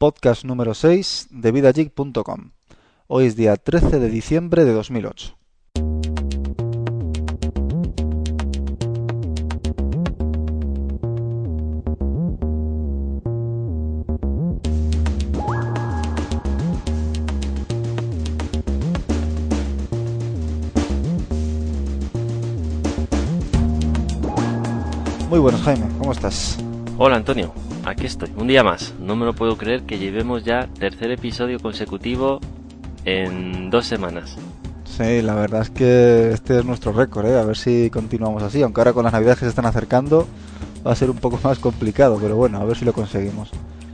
podcast número 6 de vidajig.com. Hoy es día 13 de diciembre de 2008. Muy buenas, Jaime, ¿cómo estás? Hola Antonio, aquí estoy, un día más. No me lo puedo creer que llevemos ya tercer episodio consecutivo en dos semanas. Sí, la verdad es que este es nuestro récord, ¿eh? a ver si continuamos así, aunque ahora con las navidades que se están acercando va a ser un poco más complicado, pero bueno, a ver si lo conseguimos.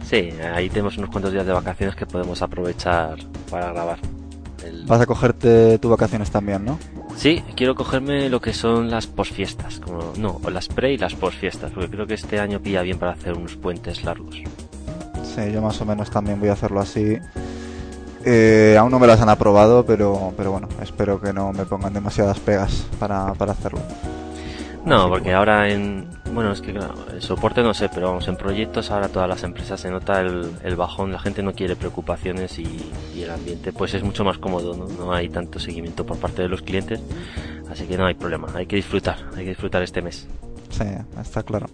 Sí, ahí tenemos unos cuantos días de vacaciones que podemos aprovechar para grabar. Vas a cogerte tus vacaciones también, ¿no? Sí, quiero cogerme lo que son las posfiestas, como no, o las pre y las posfiestas, porque creo que este año pilla bien para hacer unos puentes largos. Sí, yo más o menos también voy a hacerlo así. Eh, aún no me las han aprobado, pero, pero bueno, espero que no me pongan demasiadas pegas para, para hacerlo. No, porque ahora en. Bueno, es que claro, el soporte no sé, pero vamos, en proyectos ahora todas las empresas se nota el, bajón, la gente no quiere preocupaciones y, y, el ambiente pues es mucho más cómodo, ¿no? No hay tanto seguimiento por parte de los clientes, así que no hay problema, hay que disfrutar, hay que disfrutar este mes. Sí, está claro.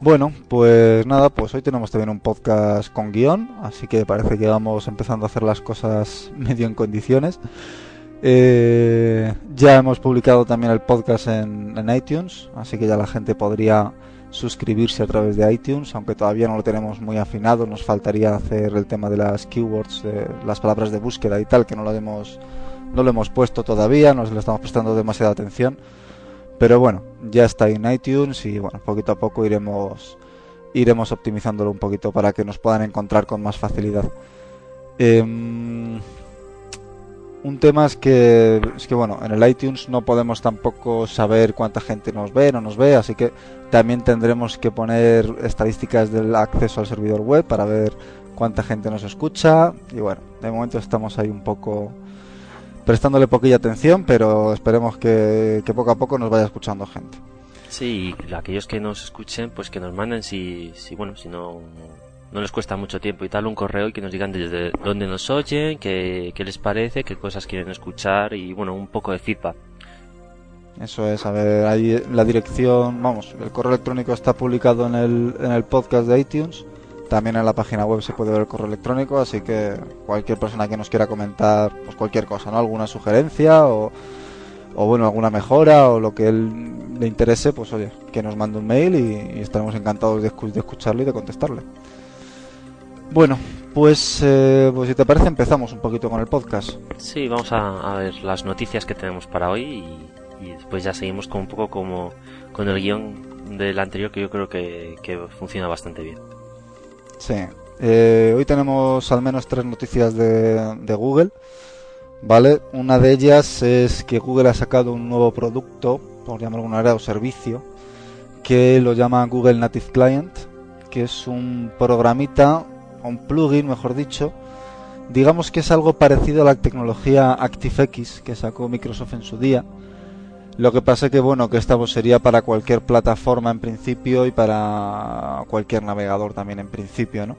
Bueno, pues nada, pues hoy tenemos también un podcast con guion, así que parece que vamos empezando a hacer las cosas medio en condiciones. Eh, ya hemos publicado también el podcast en, iTunes, así que ya la gente podría suscribirse a través de iTunes, aunque todavía no lo tenemos muy afinado, nos faltaría hacer el tema de las keywords, las palabras de búsqueda y tal, que no lo hemos, no lo hemos puesto todavía, no le estamos prestando demasiada atención, pero bueno, ya está en iTunes y bueno, poquito a poco iremos, iremos optimizándolo un poquito para que nos puedan encontrar con más facilidad. Eh, un tema es que, es que, bueno, en el iTunes no podemos tampoco saber cuánta gente nos ve, no nos ve, así que también tendremos que poner estadísticas del acceso al servidor web para ver cuánta gente nos escucha. Y bueno, de momento estamos ahí un poco prestándole poquilla atención, pero esperemos que, que poco a poco nos vaya escuchando gente. Sí, y aquellos que nos escuchen, pues que nos manden si, si bueno, si no no les cuesta mucho tiempo y tal un correo y que nos digan desde dónde nos oyen, qué, qué les parece, qué cosas quieren escuchar y bueno, un poco de feedback. Eso es, a ver, ahí la dirección, vamos, el correo electrónico está publicado en el, en el podcast de iTunes, también en la página web se puede ver el correo electrónico, así que cualquier persona que nos quiera comentar, pues cualquier cosa, ¿no? Alguna sugerencia o, o bueno, alguna mejora o lo que él le interese, pues oye, que nos mande un mail y, estaremos encantados de, de escucharlo y de contestarle. Bueno, pues, eh, pues si te parece empezamos un poquito con el podcast. Sí, vamos a, a ver las noticias que tenemos para hoy y, y, después ya seguimos con un poco como con el guion del anterior que yo creo que, que funciona bastante bien. Sí, eh, hoy tenemos al menos tres noticias de, de Google. ¿Vale? Una de ellas es que Google ha sacado un nuevo producto, por llamarlo de alguna manera, o servicio, que lo llama Google Native Client, que es un programita un plugin, mejor dicho, digamos que es algo parecido a la tecnología ActiveX que sacó Microsoft en su día. Lo que pasa que bueno, que esta sería para cualquier plataforma en principio y para cualquier navegador también en principio, ¿no?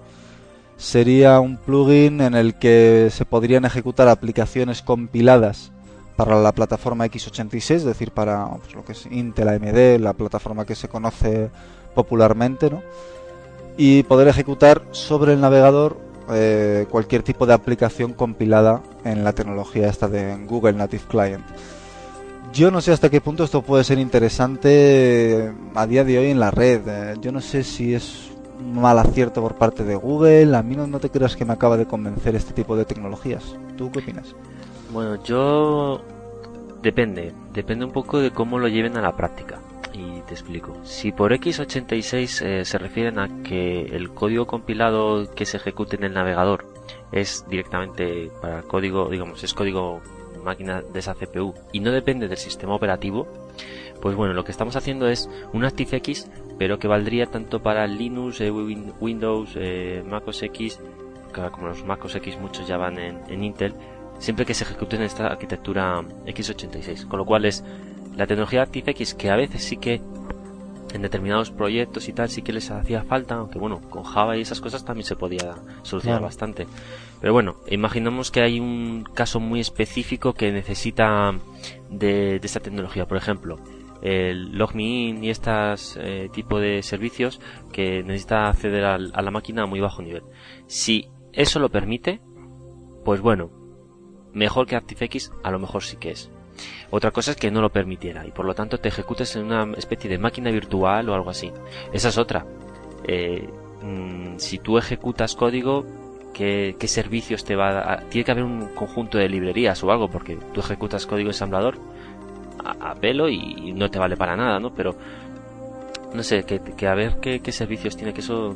Sería un plugin en el que se podrían ejecutar aplicaciones compiladas para la plataforma x86, es decir, para pues, lo que es Intel AMD, la plataforma que se conoce popularmente, ¿no? Y poder ejecutar sobre el navegador eh, cualquier tipo de aplicación compilada en la tecnología esta de Google Native Client. Yo no sé hasta qué punto esto puede ser interesante a día de hoy en la red. Eh, yo no sé si es un mal acierto por parte de Google. A mí no, no te creas que me acaba de convencer este tipo de tecnologías. ¿Tú qué opinas? Bueno, yo depende. Depende un poco de cómo lo lleven a la práctica y te explico. Si por x86 eh, se refieren a que el código compilado que se ejecute en el navegador es directamente para código, digamos, es código máquina de esa CPU y no depende del sistema operativo, pues bueno, lo que estamos haciendo es un ActiveX, pero que valdría tanto para Linux, eh, Windows, eh, Mac OS X, como los Mac OS X muchos ya van en, en Intel, siempre que se ejecute en esta arquitectura x86, con lo cual es la tecnología ActiveX que a veces sí que en determinados proyectos y tal sí que les hacía falta, aunque bueno, con Java y esas cosas también se podía solucionar bastante. Pero bueno, imaginamos que hay un caso muy específico que necesita de, esta tecnología. Por ejemplo, el LogMeIn y estos eh, tipo de servicios que necesita acceder a la máquina a muy bajo nivel. Si eso lo permite, pues bueno, mejor que ActiveX a lo mejor sí que es. Otra cosa es que no lo permitiera y por lo tanto te ejecutes en una especie de máquina virtual o algo así. Esa es otra. Eh, mm, si tú ejecutas código, ¿qué, servicios te va a? Tiene que haber un conjunto de librerías o algo porque tú ejecutas código ensamblador a, pelo y, no te vale para nada, ¿no? Pero no sé, que, a ver qué, servicios tiene que eso...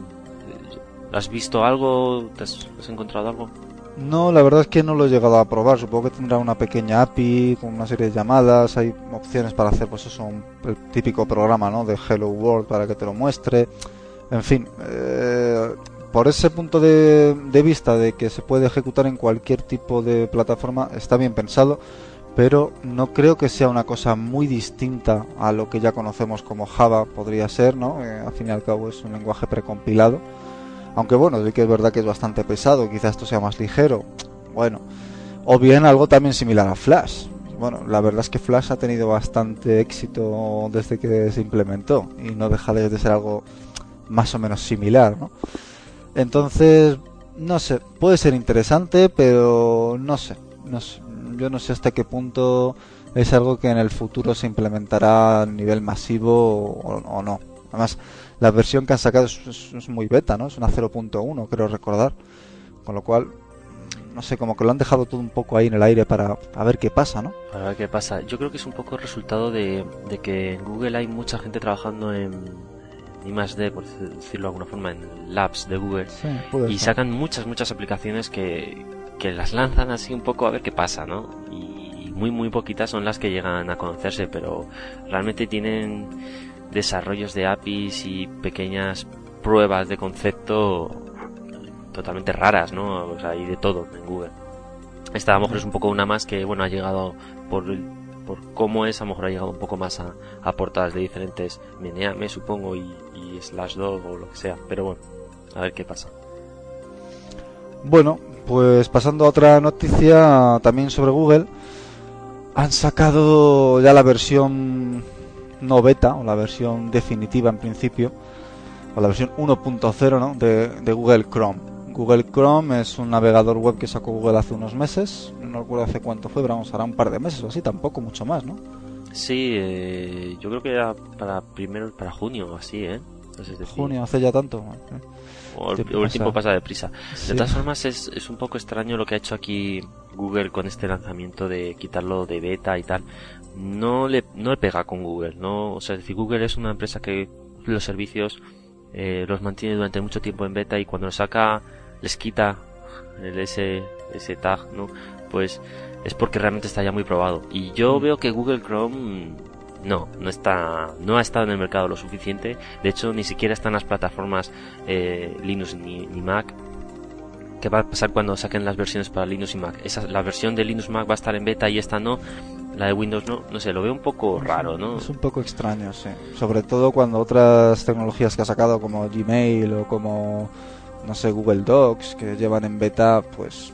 ¿Has visto algo? has encontrado algo? No, la verdad es que no lo he llegado a probar. Supongo que tendrá una pequeña API con una serie de llamadas. Hay opciones para hacer, pues eso, un, típico programa, ¿no? De Hello World para que te lo muestre. En fin, eh, por ese punto de, vista de que se puede ejecutar en cualquier tipo de plataforma, está bien pensado. Pero no creo que sea una cosa muy distinta a lo que ya conocemos como Java podría ser, ¿no? Eh, al fin y al cabo es un lenguaje precompilado aunque bueno, sí que es verdad que es bastante pesado, quizás esto sea más ligero. Bueno, o bien algo también similar a Flash. Bueno, la verdad es que Flash ha tenido bastante éxito desde que se implementó y no deja de ser algo más o menos similar, ¿no? Entonces, no sé, puede ser interesante, pero no sé, no sé. Yo no sé hasta qué punto es algo que en el futuro se implementará a nivel masivo o, o no. Además, la versión que han sacado es, muy beta, ¿no? Es una 0.1, creo recordar. Con lo cual, no sé, como que lo han dejado todo un poco ahí en el aire para a ver qué pasa, ¿no? Para ver qué pasa. Yo creo que es un poco el resultado de, que en Google hay mucha gente trabajando en I más por decirlo de alguna forma, en labs de Google. y sacan muchas, muchas aplicaciones que, que las lanzan así un poco a ver qué pasa, ¿no? Y muy, muy poquitas son las que llegan a conocerse, pero realmente tienen desarrollos de APIs y pequeñas pruebas de concepto totalmente raras, ¿no? O sea, hay de todo en Google. Esta a lo mejor es un poco una más que, bueno, ha llegado por, por cómo es, a lo mejor ha llegado un poco más a, portadas de diferentes me supongo, y, y Slash o lo que sea. Pero bueno, a ver qué pasa. Bueno, pues pasando a otra noticia también sobre Google. Han sacado ya la versión no beta, o la versión definitiva en principio, o la versión 1.0 ¿no? de, de, Google Chrome. Google Chrome es un navegador web que sacó Google hace unos meses, no recuerdo hace cuánto fue, pero vamos, hará un par de meses o así, tampoco mucho más, ¿no? Sí, eh, yo creo que era para primero, para junio o así, ¿eh? junio, hace ya tanto. O el, tiempo, pasa deprisa. De todas formas, es, es un poco extraño lo que ha hecho aquí Google con este lanzamiento de quitarlo de beta y tal no le, no le pega con Google, ¿no? O sea, es decir, Google es una empresa que los servicios eh, los mantiene durante mucho tiempo en beta y cuando los saca les quita el, ese, ese tag, ¿no? Pues es porque realmente está ya muy probado. Y yo mm. veo que Google Chrome no, no está, no ha estado en el mercado lo suficiente. De hecho, ni siquiera está en las plataformas eh, Linux ni, ni Mac. ¿Qué va a pasar cuando saquen las versiones para Linux y Mac? Esa, la versión de Linux Mac va a estar en beta y esta no. La de Windows no, no sé, lo veo un poco raro, ¿no? Es un poco extraño, sí. Sobre todo cuando otras tecnologías que ha sacado como Gmail o como, no sé, Google Docs, que llevan en beta, pues,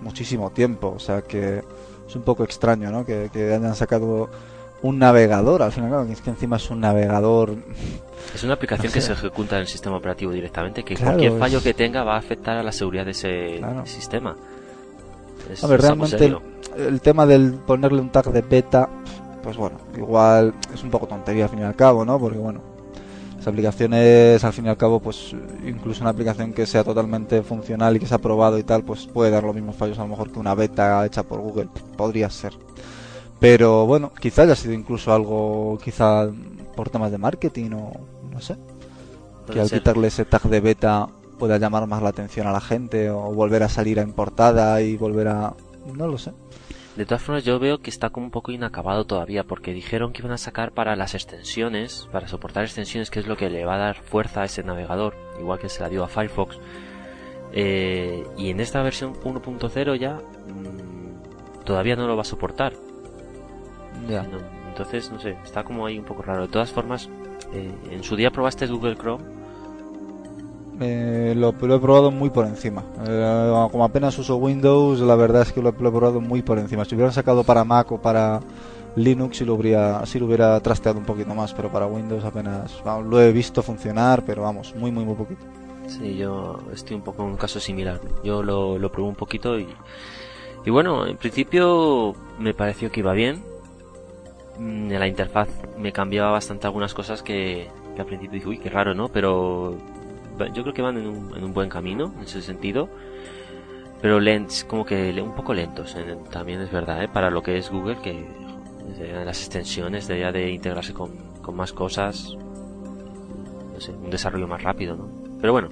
muchísimo tiempo. O sea que es un poco extraño, ¿no? Que, hayan sacado un navegador, al final, es que encima es un navegador... Es una aplicación que se ejecuta en el sistema operativo directamente, que cualquier fallo que tenga va a afectar a la seguridad de ese sistema. A ver, realmente el tema del ponerle un tag de beta, pues bueno, igual es un poco tontería al fin y al cabo, ¿no? Porque bueno, las aplicaciones al fin y al cabo, pues incluso una aplicación que sea totalmente funcional y que sea probado y tal, pues puede dar los mismos fallos a lo mejor que una beta hecha por Google, podría ser. Pero bueno, quizá haya sido incluso algo, quizá por temas de marketing o no sé. que al quitarle ese tag de beta pueda llamar más la atención a la gente o volver a salir en portada y volver a... no lo sé. De todas formas, yo veo que está como un poco inacabado todavía, porque dijeron que iban a sacar para las extensiones, para soportar extensiones, que es lo que le va a dar fuerza a ese navegador, igual que se la dio a Firefox. Eh, y en esta versión 1.0 ya mm, todavía no lo va a soportar. entonces, no sé, está como ahí un poco raro. De todas formas, Eh, ¿En su día probaste Google Chrome? Eh, lo, he probado muy por encima. Eh, como apenas uso Windows, la verdad es que lo, he probado muy por encima. Si hubiera sacado para Mac o para Linux, si lo hubiera, si lo hubiera trasteado un poquito más, pero para Windows apenas vamos, lo he visto funcionar, pero vamos, muy, muy, muy poquito. Sí, yo estoy un poco en un caso similar. Yo lo, lo probé un poquito y, y bueno, en principio me pareció que iba bien. En la interfaz me cambiaba bastante algunas cosas que al principio dije, uy, qué raro, ¿no? Pero yo creo que van en un, en un buen camino en ese sentido pero lents como que un poco lentos también es verdad ¿eh? para lo que es Google que las extensiones debería de integrarse con, con más cosas un desarrollo más rápido ¿no? pero bueno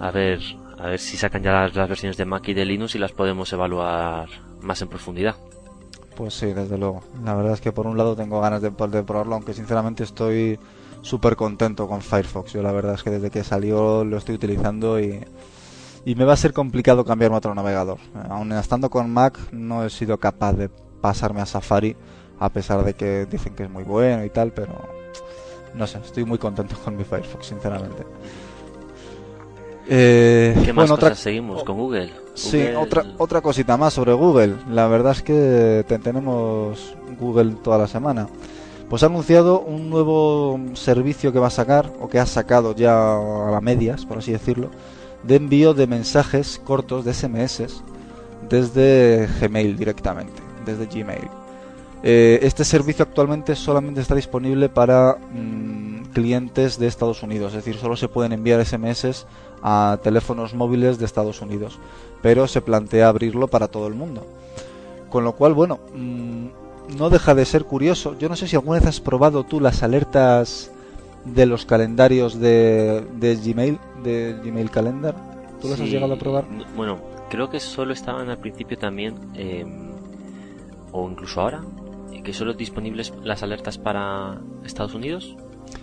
a ver a ver si sacan ya las, versiones de Mac y de Linux y las podemos evaluar más en profundidad pues sí desde luego la verdad es que por un lado tengo ganas de probarlo aunque sinceramente estoy súper contento con Firefox. Yo la verdad es que desde que salió lo estoy utilizando y, y me va a ser complicado cambiarme a otro navegador. Aún estando con Mac no he sido capaz de pasarme a Safari a pesar de que dicen que es muy bueno y tal, pero no sé, estoy muy contento con mi Firefox, sinceramente. Eh, ¿Qué más bueno, cosas otra... seguimos con Google? Sí, Google... otra otra cosita más sobre Google. La verdad es que te, tenemos Google toda la semana pues ha anunciado un nuevo servicio que va a sacar, o que ha sacado ya a la medias, por así decirlo, de envío de mensajes cortos de SMS desde Gmail directamente, desde Gmail. Eh, este servicio actualmente solamente está disponible para mmm, clientes de Estados Unidos, es decir, solo se pueden enviar SMS a teléfonos móviles de Estados Unidos, pero se plantea abrirlo para todo el mundo. Con lo cual, bueno, mmm, no deja de ser curioso. Yo no sé si alguna vez has probado tú las alertas de los calendarios de, de Gmail, de Gmail Calendar. ¿Tú las sí, has llegado a probar? Bueno, creo que solo estaban al principio también, eh, o incluso ahora, que solo disponibles las alertas para Estados Unidos.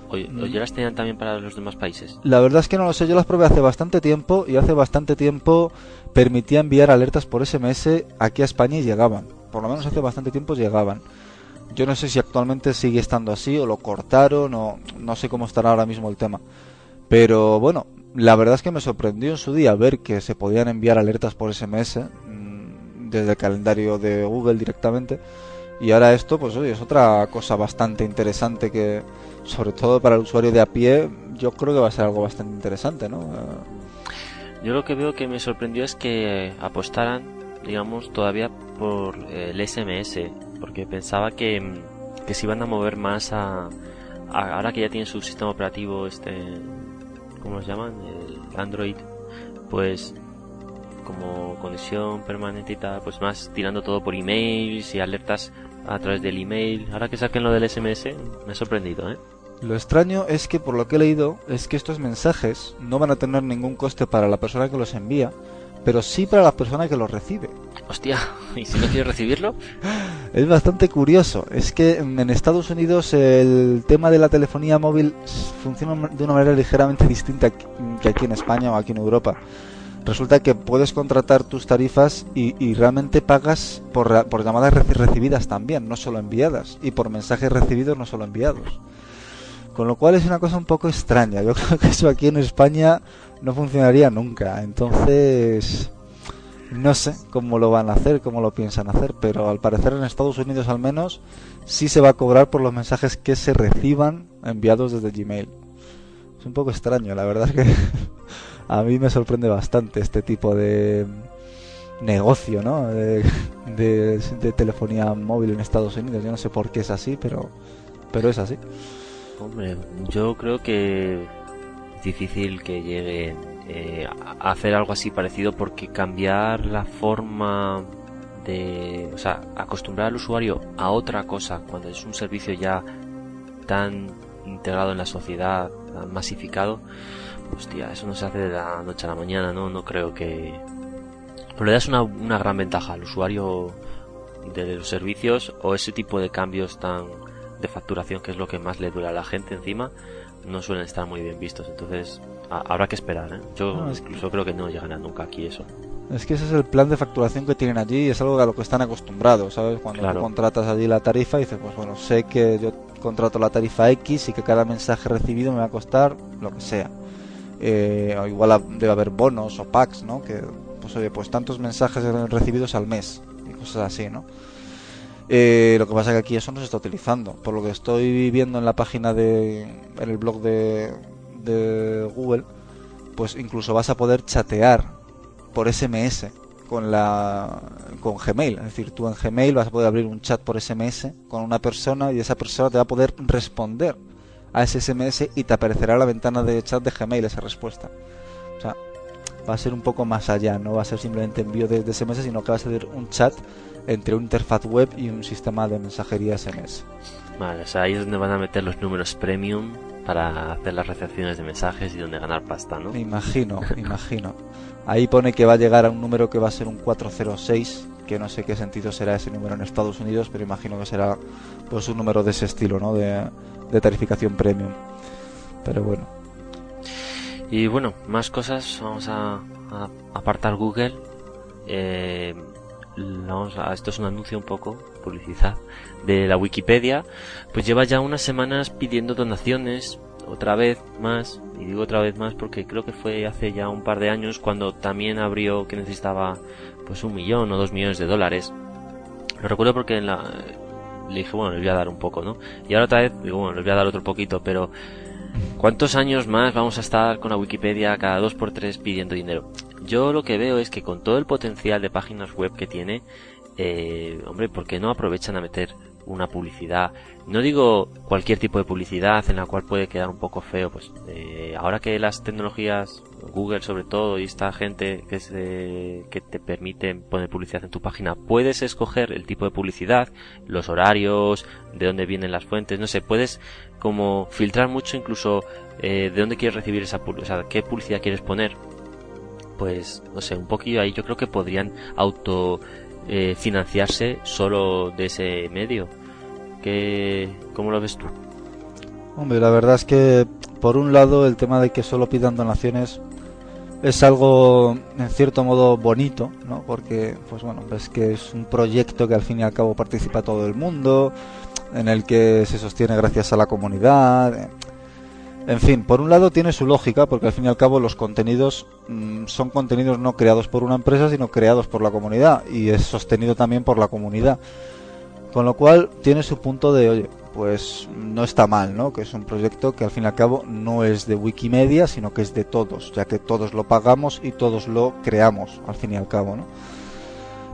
¿O, mm. o ya las tenían también para los demás países? La verdad es que no lo sé, yo las probé hace bastante tiempo y hace bastante tiempo permitía enviar alertas por SMS aquí a España y llegaban por lo menos hace bastante tiempo llegaban. Yo no sé si actualmente sigue estando así o lo cortaron o no sé cómo estará ahora mismo el tema. Pero bueno, la verdad es que me sorprendió en su día ver que se podían enviar alertas por SMS mmm, desde el calendario de Google directamente. Y ahora esto, pues oye, es otra cosa bastante interesante que, sobre todo para el usuario de a pie, yo creo que va a ser algo bastante interesante, ¿no? Yo lo que veo que me sorprendió es que apostaran, digamos, todavía por eh, el SMS, porque pensaba que, que se iban a mover más a, ahora que ya tienen su sistema operativo, este, ¿cómo los llaman? El Android, pues como conexión permanente y tal, pues más tirando todo por emails y alertas a través del email. Ahora que saquen lo del SMS, me ha sorprendido, ¿eh? Lo extraño es que por lo que he leído es que estos mensajes no van a tener ningún coste para la persona que los envía, pero sí para la persona que los recibe. Hostia, ¿y si no quiere recibirlo? Es bastante curioso. Es que en Estados Unidos el tema de la telefonía móvil funciona de una manera ligeramente distinta que aquí en España o aquí en Europa. Resulta que puedes contratar tus tarifas y, y realmente pagas por, por llamadas recibidas también, no solo enviadas, y por mensajes recibidos, no solo enviados. Con lo cual es una cosa un poco extraña. Yo creo que eso aquí en España no funcionaría nunca. Entonces, no sé cómo lo van a hacer, cómo lo piensan hacer, pero al parecer en Estados Unidos al menos sí se va a cobrar por los mensajes que se reciban enviados desde Gmail. Es un poco extraño, la verdad es que a mí me sorprende bastante este tipo de negocio, ¿no? De, telefonía móvil en Estados Unidos. Yo no sé por qué es así, pero, pero es así. Hombre, yo creo que difícil que llegue eh, hacer algo así parecido porque cambiar la forma de, o sea, acostumbrar al usuario a otra cosa cuando es un servicio ya tan integrado en la sociedad, tan masificado, hostia, eso no se hace de la noche a la mañana, ¿no? No creo que... Pero le das una, una gran ventaja al usuario de los servicios o ese tipo de cambios tan de facturación que es lo que más le duele a la gente encima no suelen estar muy bien vistos entonces a, habrá que esperar ¿eh? yo incluso creo que no llegará nunca aquí eso Es que ese es el plan de facturación que tienen allí y es algo a lo que están acostumbrados, ¿sabes? Cuando Claro. tú contratas allí la tarifa y dices, pues bueno, sé que yo contrato la tarifa X y que cada mensaje recibido me va a costar lo que sea. Eh, o igual debe haber bonos o packs, ¿no? Que, pues oye, pues tantos mensajes recibidos al mes y cosas así, ¿no? Eh, lo que pasa es que aquí eso no se está utilizando. Por lo que estoy viendo en la página de. en el blog de, de Google, pues incluso vas a poder chatear por SMS con la con Gmail. Es decir, tú en Gmail vas a poder abrir un chat por SMS con una persona y esa persona te va a poder responder a ese SMS y te aparecerá la ventana de chat de Gmail esa respuesta. O sea, va a ser un poco más allá, no va a ser simplemente envío de, de SMS, sino que va a ser un chat entre una interfaz web y un sistema de mensajería SMS. Vale, o sea, ahí es donde van a meter los números premium para hacer las recepciones de mensajes y donde ganar pasta, ¿no? Me imagino, me imagino. Ahí pone que va a llegar a un número que va a ser un 406, que no sé qué sentido será ese número en Estados Unidos, pero imagino que será pues un número de ese estilo, ¿no? De, de tarificación premium. Pero bueno, Y bueno, más cosas, vamos a, apartar Google. Eh, vamos a, esto es un anuncio un poco, publicidad, de la Wikipedia. Pues lleva ya unas semanas pidiendo donaciones, otra vez más, y digo otra vez más porque creo que fue hace ya un par de años cuando también abrió que necesitaba pues un millón o dos millones de dólares. Lo recuerdo porque en la, le dije, bueno, les voy a dar un poco, ¿no? Y ahora otra vez digo, bueno, les voy a dar otro poquito, pero ¿Cuántos años más vamos a estar con la Wikipedia cada dos por tres pidiendo dinero? Yo lo que veo es que con todo el potencial de páginas web que tiene, eh, hombre, ¿por qué no aprovechan a meter una publicidad? No digo cualquier tipo de publicidad en la cual puede quedar un poco feo, pues eh, ahora que las tecnologías, Google sobre todo y esta gente que, se, que te permiten poner publicidad en tu página, puedes escoger el tipo de publicidad, los horarios, de dónde vienen las fuentes, no sé, puedes como filtrar mucho incluso eh, de dónde quieres recibir esa publicidad, o sea, qué publicidad quieres poner. Pues, no sé, un poquillo ahí yo creo que podrían auto eh, financiarse solo de ese medio. ¿Qué, ¿Cómo lo ves tú? hombre, la verdad es que por un lado el tema de que solo pidan donaciones es algo en cierto modo bonito, ¿no? Porque, pues bueno, ves que es un proyecto que al fin y al cabo participa todo el mundo, en el que se sostiene gracias a la comunidad. eh. En fin, por un lado tiene su lógica, porque al fin y al cabo los contenidos mm, son contenidos no creados por una empresa, sino creados por la comunidad, y es sostenido también por la comunidad. Con lo cual tiene su punto de, oye, pues no está mal, ¿no? Que es un proyecto que al fin y al cabo no es de Wikimedia, sino que es de todos, ya que todos lo pagamos y todos lo creamos, al fin y al cabo, ¿no?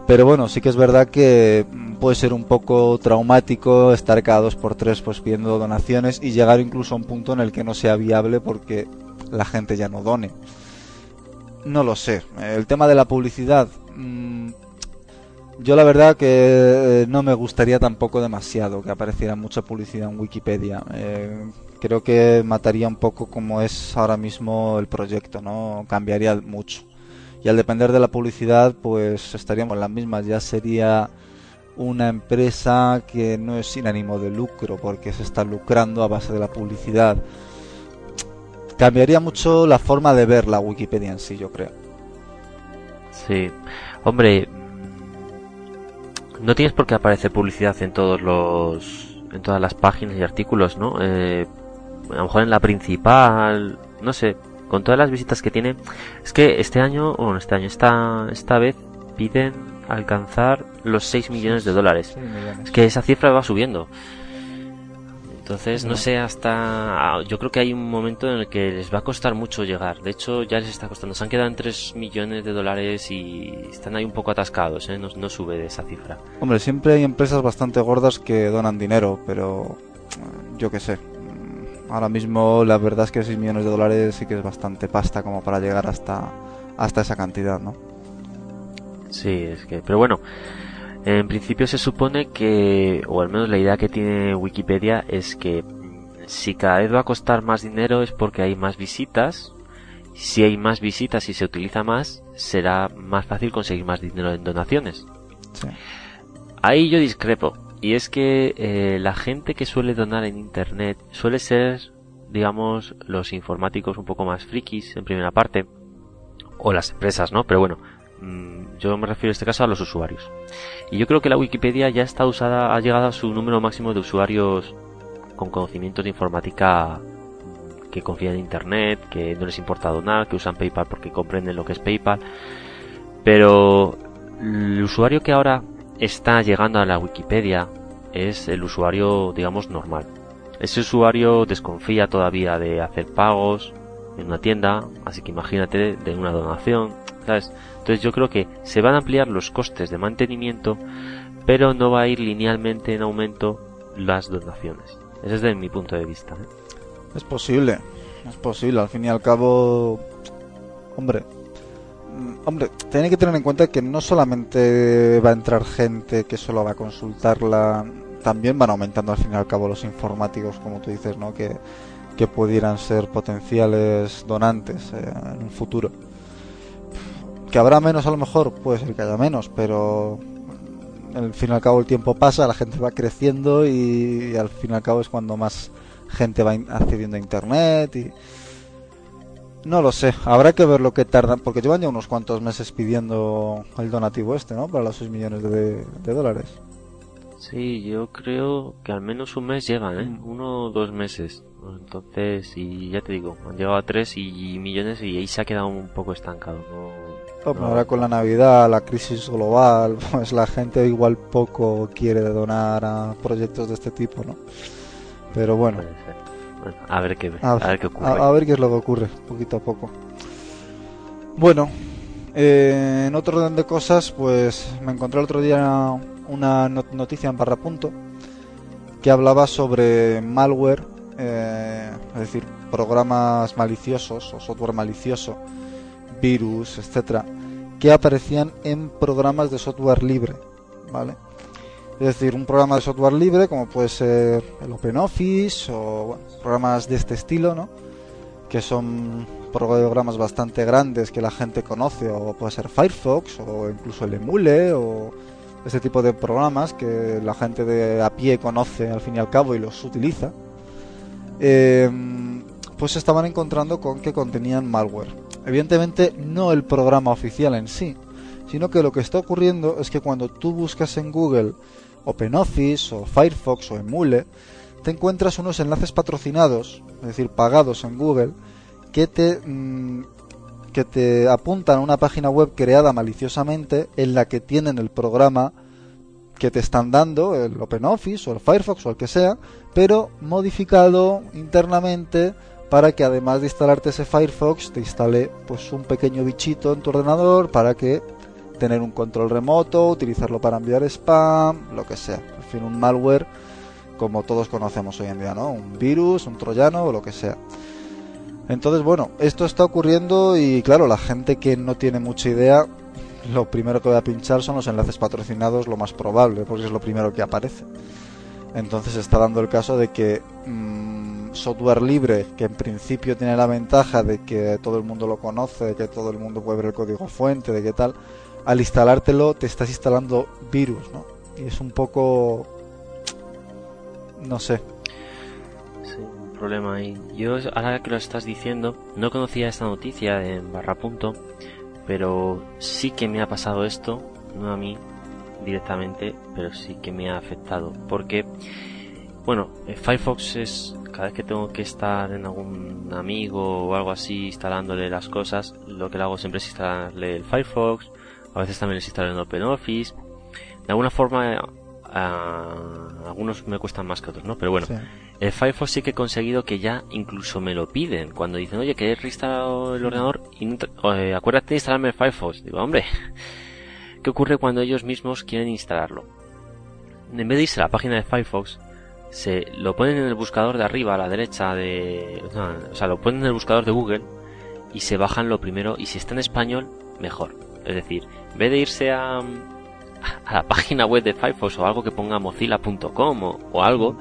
Pero bueno, sí que es verdad que mm, puede ser un poco traumático estar cada dos por tres pues pidiendo donaciones y llegar incluso a un punto en el que no sea viable porque la gente ya no done. No lo sé. El tema de la publicidad, mm, yo la verdad que eh, no me gustaría tampoco demasiado que apareciera mucha publicidad en Wikipedia. Eh, creo que mataría un poco como es ahora mismo el proyecto, ¿no? Cambiaría mucho. Y al depender de la publicidad, pues estaríamos las mismas. Ya sería una empresa que no es sin ánimo de lucro, porque se está lucrando a base de la publicidad. Cambiaría mucho la forma de ver la Wikipedia en sí, yo creo. Sí, hombre, no tienes por qué aparecer publicidad en todos los, en todas las páginas y artículos, ¿no? Eh, a lo mejor en la principal, no sé, con todas las visitas que tiene, es que este año, bueno, este año, esta, esta vez piden alcanzar los 6 millones de dólares. Es que esa cifra va subiendo. Entonces, no No. sé, hasta. Yo creo que hay un momento en el que les va a costar mucho llegar. De hecho, ya les está costando. Se han quedado en 3 millones de dólares y están ahí un poco atascados, ¿eh? No, no sube de esa cifra. Hombre, siempre hay empresas bastante gordas que donan dinero, pero eh, yo qué sé. Mm, Ahora mismo la verdad es que 6 millones de dólares sí que es bastante pasta como para llegar hasta, hasta esa cantidad, ¿no? Sí, es que. Pero bueno, en principio se supone que. O al menos la idea que tiene Wikipedia es que. mm, Si cada vez va a costar más dinero es porque hay más visitas. Si hay más visitas y se utiliza más, será más fácil conseguir más dinero en donaciones. Sí. Ahí yo discrepo. Y es que eh, la gente que suele donar en internet suele ser, digamos, los informáticos un poco más frikis en primera parte. O las empresas, ¿no? Pero bueno, yo me refiero en este caso a los usuarios. Y yo creo que la Wikipedia ya está usada, ha llegado a su número máximo de usuarios con conocimientos de informática mm, que confían en Internet, que no les importa donar, que usan PayPal porque comprenden lo que es PayPal. Pero el usuario que ahora está llegando a la Wikipedia es el usuario, digamos, normal. Ese usuario desconfía todavía de hacer pagos en una tienda, así que imagínate de una donación, Entonces yo creo que se van a ampliar los costes de mantenimiento, pero no va a ir linealmente en aumento las donaciones. Ese es desde mi punto de vista. ¿eh? Es posible, es posible. Al fin y al cabo, hombre, mm, hombre, tiene que tener en cuenta que no solamente va a entrar gente que solo va a consultarla, también van aumentando al fin y al cabo los informáticos, como tú dices, ¿no? Que, que pudieran ser potenciales donantes eh, en un futuro. Que habrá menos a lo mejor, puede ser que haya menos, pero al fin y al cabo el tiempo pasa, la gente va creciendo y, al fin y al cabo es cuando más gente va accediendo a internet y no lo sé, habrá que ver lo que tardan, porque llevan ya unos cuantos meses pidiendo el donativo este, ¿no? Para los 6 millones de, dólares. Sí, yo creo que al menos un mes llegan, ¿eh? Mm. Uno o dos meses. Entonces, y ya te digo, han llegado a 3 y millones y ahí se ha quedado un poco estancado. ¿no? Ahora con la Navidad, la crisis global, pues la gente igual poco quiere donar a proyectos de este tipo, ¿no? Pero bueno. a ver qué, a, ver qué ocurre. A, ver qué es lo que ocurre, poquito a poco. Bueno, eh, en otro orden de cosas, pues me encontré el otro día una noticia en barra punto que hablaba sobre malware, eh, es decir, programas maliciosos o software malicioso virus, etcétera, que aparecían en programas de software libre, ¿vale? Es decir, un programa de software libre, como puede ser el OpenOffice o programas de este estilo, ¿no? Que son programas bastante grandes que la gente conoce, o puede ser Firefox, o incluso el Emule, o ese tipo de programas que la gente de a pie conoce al fin y al cabo y los utiliza. Eh, pues se estaban encontrando con que contenían malware. Evidentemente no el programa oficial en sí, sino que lo que está ocurriendo es que cuando tú buscas en Google OpenOffice o Firefox o Emule, te encuentras unos enlaces patrocinados, es decir, pagados en Google, que te, mm, que te apuntan a una página web creada maliciosamente en la que tienen el programa que te están dando, el OpenOffice o el Firefox o el que sea, pero modificado internamente para que además de instalarte ese Firefox te instale pues un pequeño bichito en tu ordenador para que tener un control remoto, utilizarlo para enviar spam, lo que sea. En fin, un malware como todos conocemos hoy en día, ¿no? Un virus, un troyano o lo que sea. Entonces, bueno, esto está ocurriendo y claro, la gente que no tiene mucha idea, lo primero que va a pinchar son los enlaces patrocinados, lo más probable, porque es lo primero que aparece. Entonces está dando el caso de que mm, software libre que en principio tiene la ventaja de que todo el mundo lo conoce, de que todo el mundo puede ver el código fuente, de qué tal, al instalártelo te estás instalando virus, ¿no? Y es un poco... no sé. Sí, un problema ahí. Yo ahora que lo estás diciendo, no conocía esta noticia en barra punto, pero sí que me ha pasado esto, no a mí directamente, pero sí que me ha afectado, porque bueno, eh, Firefox es cada vez que tengo que estar en algún amigo o algo así instalándole las cosas, lo que le hago siempre es instalarle el Firefox, a veces también les instalo en OpenOffice. De alguna forma, algunos me cuestan más que otros, ¿no? Pero bueno, el Firefox sí que he conseguido que ya incluso me lo piden cuando dicen, oye, que he reinstalado el ordenador y eh, acuérdate de instalarme el Firefox. Digo, hombre, ¿qué ocurre cuando ellos mismos quieren instalarlo? En vez de irse a la página de Firefox, se lo ponen en el buscador de arriba a la derecha de o sea lo ponen en el buscador de Google y se bajan lo primero y si está en español mejor. Es decir en vez de irse a, a la página web de Firefox o algo que ponga mozilla.com o, algo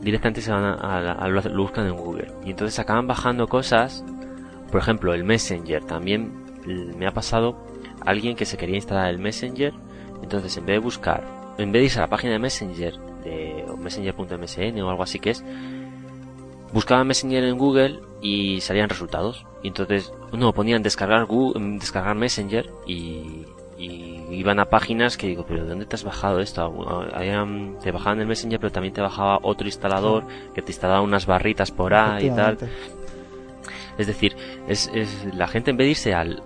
directamente se van a, lo buscan en Google. Y entonces acaban bajando cosas por ejemplo el Messenger. También me ha pasado alguien que se quería instalar el Messenger entonces en vez de buscar en vez de irse a la página de Messenger de messenger.msn o algo así que es, buscaban Messenger en Google y salían resultados. Y entonces, no, ponían descargar Google, descargar Messenger y, y iban a páginas que digo, pero ¿de dónde te has bajado esto? te bajaban el Messenger, pero también te bajaba otro instalador que te instalaba unas barritas por ahí y tal. Es decir, es, es, la gente en vez de irse al,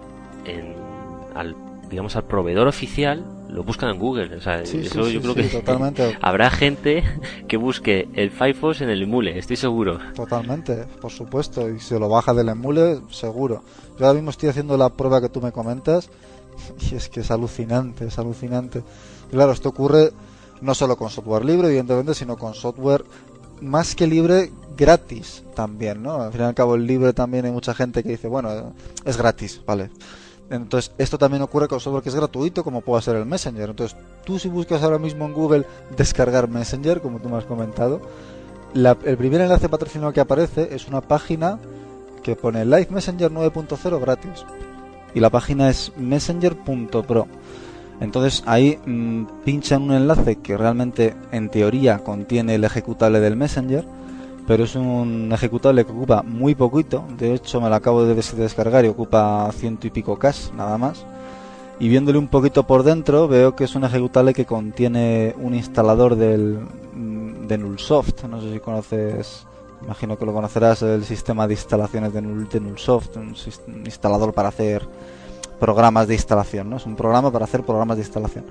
al digamos al proveedor oficial lo buscan en Google o sea eso yo creo que totalmente. habrá gente que busque el Firefox en el emule estoy seguro totalmente por supuesto y se lo baja del emule seguro yo ahora mismo estoy haciendo la prueba que tú me comentas y es que es alucinante, es alucinante. Claro, esto ocurre no solo con software libre, evidentemente, sino con software más que libre, gratis también, ¿no? Al fin y al cabo, el libre también hay mucha gente que dice, bueno, es gratis, ¿vale? Entonces, esto también ocurre con software que es gratuito, como puede ser el Messenger. Entonces, tú si buscas ahora mismo en Google descargar Messenger, como tú me has comentado, el primer enlace patrocinado que aparece es una página que pone Live Messenger 9.0 gratis y la página es messenger.pro. Entonces ahí mmm, pincha en un enlace que realmente en teoría contiene el ejecutable del Messenger, pero es un ejecutable que ocupa muy poquito. De hecho me lo acabo de descargar y ocupa ciento y pico K nada más. Y viéndole un poquito por dentro veo que es un ejecutable que contiene un instalador del, mm, de Nullsoft. No sé si conoces imagino que lo conocerás, el sistema de instalaciones de, Nullsoft, un, instalador para hacer programas de instalación, ¿no? Es un programa para hacer programas de instalación.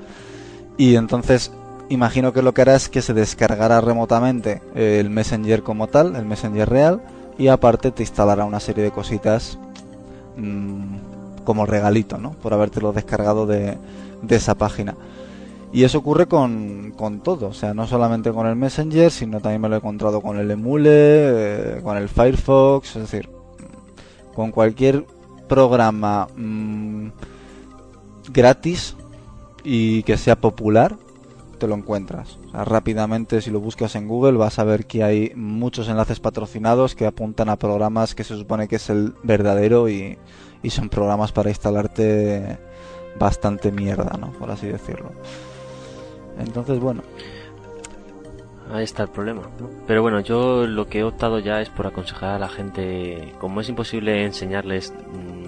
Y entonces, imagino que lo que hará es que se descargará remotamente el Messenger como tal, el Messenger real, y aparte te instalará una serie de cositas mmm, como regalito, ¿no? Por habértelo descargado de, esa página. Y eso ocurre con, con, todo, o sea, no solamente con el Messenger, sino también me lo he encontrado con el Emule, eh, con el Firefox, es decir, con cualquier programa mmm, gratis y que sea popular, te lo encuentras. Rápidamente, si lo buscas en Google, vas a ver que hay muchos enlaces patrocinados que apuntan a programas que se supone que es el verdadero y, y son programas para instalarte bastante mierda, ¿no? Por así decirlo. Entonces, bueno. Ahí está el problema. Pero bueno, yo lo que he optado ya es por aconsejar a la gente, como es imposible enseñarles mm,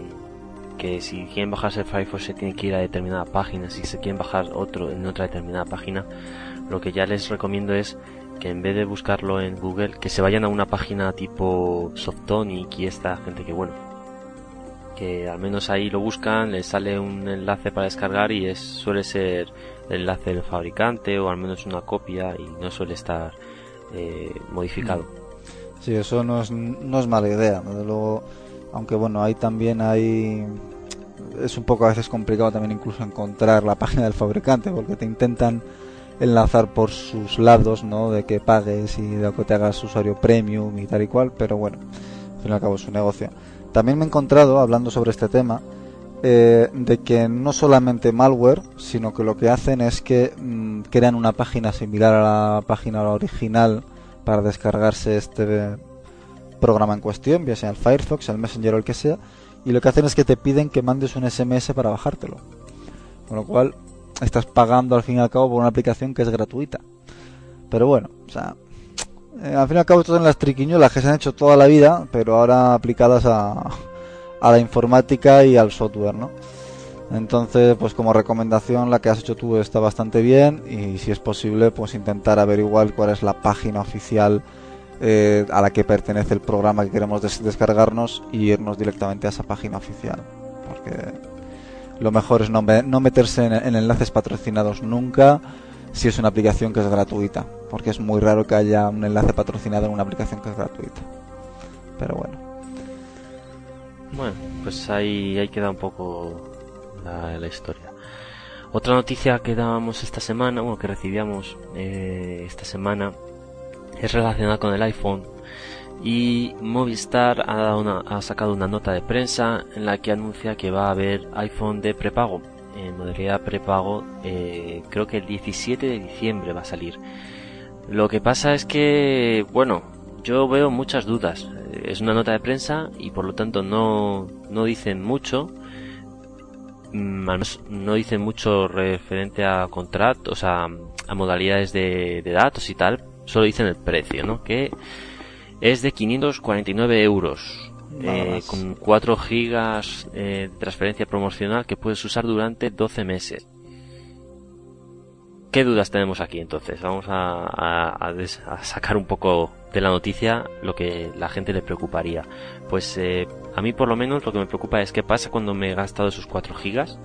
que si quieren bajarse Firefox se tiene que ir a determinada página, si se quieren bajar otro en otra determinada página, lo que ya les recomiendo es que en vez de buscarlo en Google, que se vayan a una página tipo Softonic y esta gente que bueno, que al menos ahí lo buscan, les sale un enlace para descargar y es suele ser el enlace del fabricante o al menos una copia y no suele estar eh, modificado. Mm. Sí, eso no es, no es mala idea, desde luego, aunque bueno, ahí también hay es un poco a veces complicado también incluso encontrar la página del fabricante porque te intentan enlazar por sus lados, ¿no? De que pagues y de que te hagas usuario premium y tal y cual, pero bueno, al fin y al cabo es un negocio. También me he encontrado, hablando sobre este tema, eh, de que no solamente malware, sino que lo que hacen es que mm, crean una página similar a la página original para descargarse este programa en cuestión, ya sea el Firefox, el Messenger o el que sea, y lo que hacen es que te piden que mandes un SMS para bajártelo. Con lo cual estás pagando al fin y al cabo por una aplicación que es gratuita. Pero bueno, o sea, eh, al fin y al cabo estas son las triquiñuelas que se han hecho toda la vida, pero ahora aplicadas a, a la informática y al software, ¿no? Entonces, pues como recomendación, la que has hecho tú está bastante bien y si es posible, pues intentar averiguar cuál es la página oficial eh, a la que pertenece el programa que queremos descargarnos y irnos directamente a esa página oficial. Porque lo mejor es no, meterse en, en, enlaces patrocinados nunca si es una aplicación que es gratuita, porque es muy raro que haya un enlace patrocinado en una aplicación que es gratuita. Pero bueno. Bueno, pues ahí, ahí queda un poco la, historia. Otra noticia que dábamos esta semana, bueno, que recibíamos eh, esta semana, es relacionada con el iPhone. Y Movistar ha, dado una, ha sacado una nota de prensa en la que anuncia que va a haber iPhone de prepago. En modalidad prepago, eh, creo que el 17 de diciembre va a salir. Lo que pasa es que, bueno, yo veo muchas dudas es una nota de prensa y por lo tanto no, no dicen mucho. Mm, no dicen mucho referente a contratos, a, a modalidades de, datos y tal. Solo dicen el precio, ¿no? Que es de 549 euros. Eh, con 4 gigas eh, de transferencia promocional que puedes usar durante 12 meses. ¿Qué dudas tenemos aquí entonces? Vamos a, a- a des- a sacar un poco de la noticia lo que la gente le preocuparía. Pues eh, a mí por lo menos lo que me preocupa es qué pasa cuando me he gastado esos 4 gigas.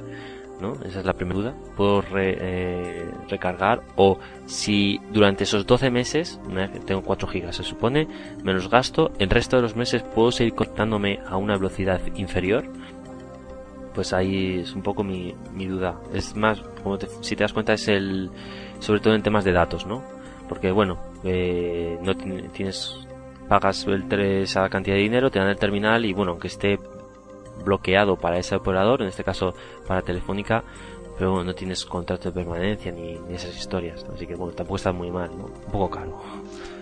¿No? Esa es la primera duda. ¿Puedo eh, recargar? O si durante esos 12 meses, me- tengo 4 gigas se supone, me los gasto, el resto de los meses puedo seguir conectándome a una velocidad inferior. Pues ahí es un poco mi, mi duda. Es más, como te- si te das cuenta, es el. sobre todo en temas de datos, ¿no? Porque, bueno, eh, no ti- tienes. pagas el esa cantidad de dinero, te dan el terminal y, bueno, aunque esté bloqueado para ese operador, en este caso para Telefónica, pero bueno, no tienes contrato de permanencia ni, ni esas historias. Así que, bueno, tampoco está muy mal, ¿no? Un poco caro.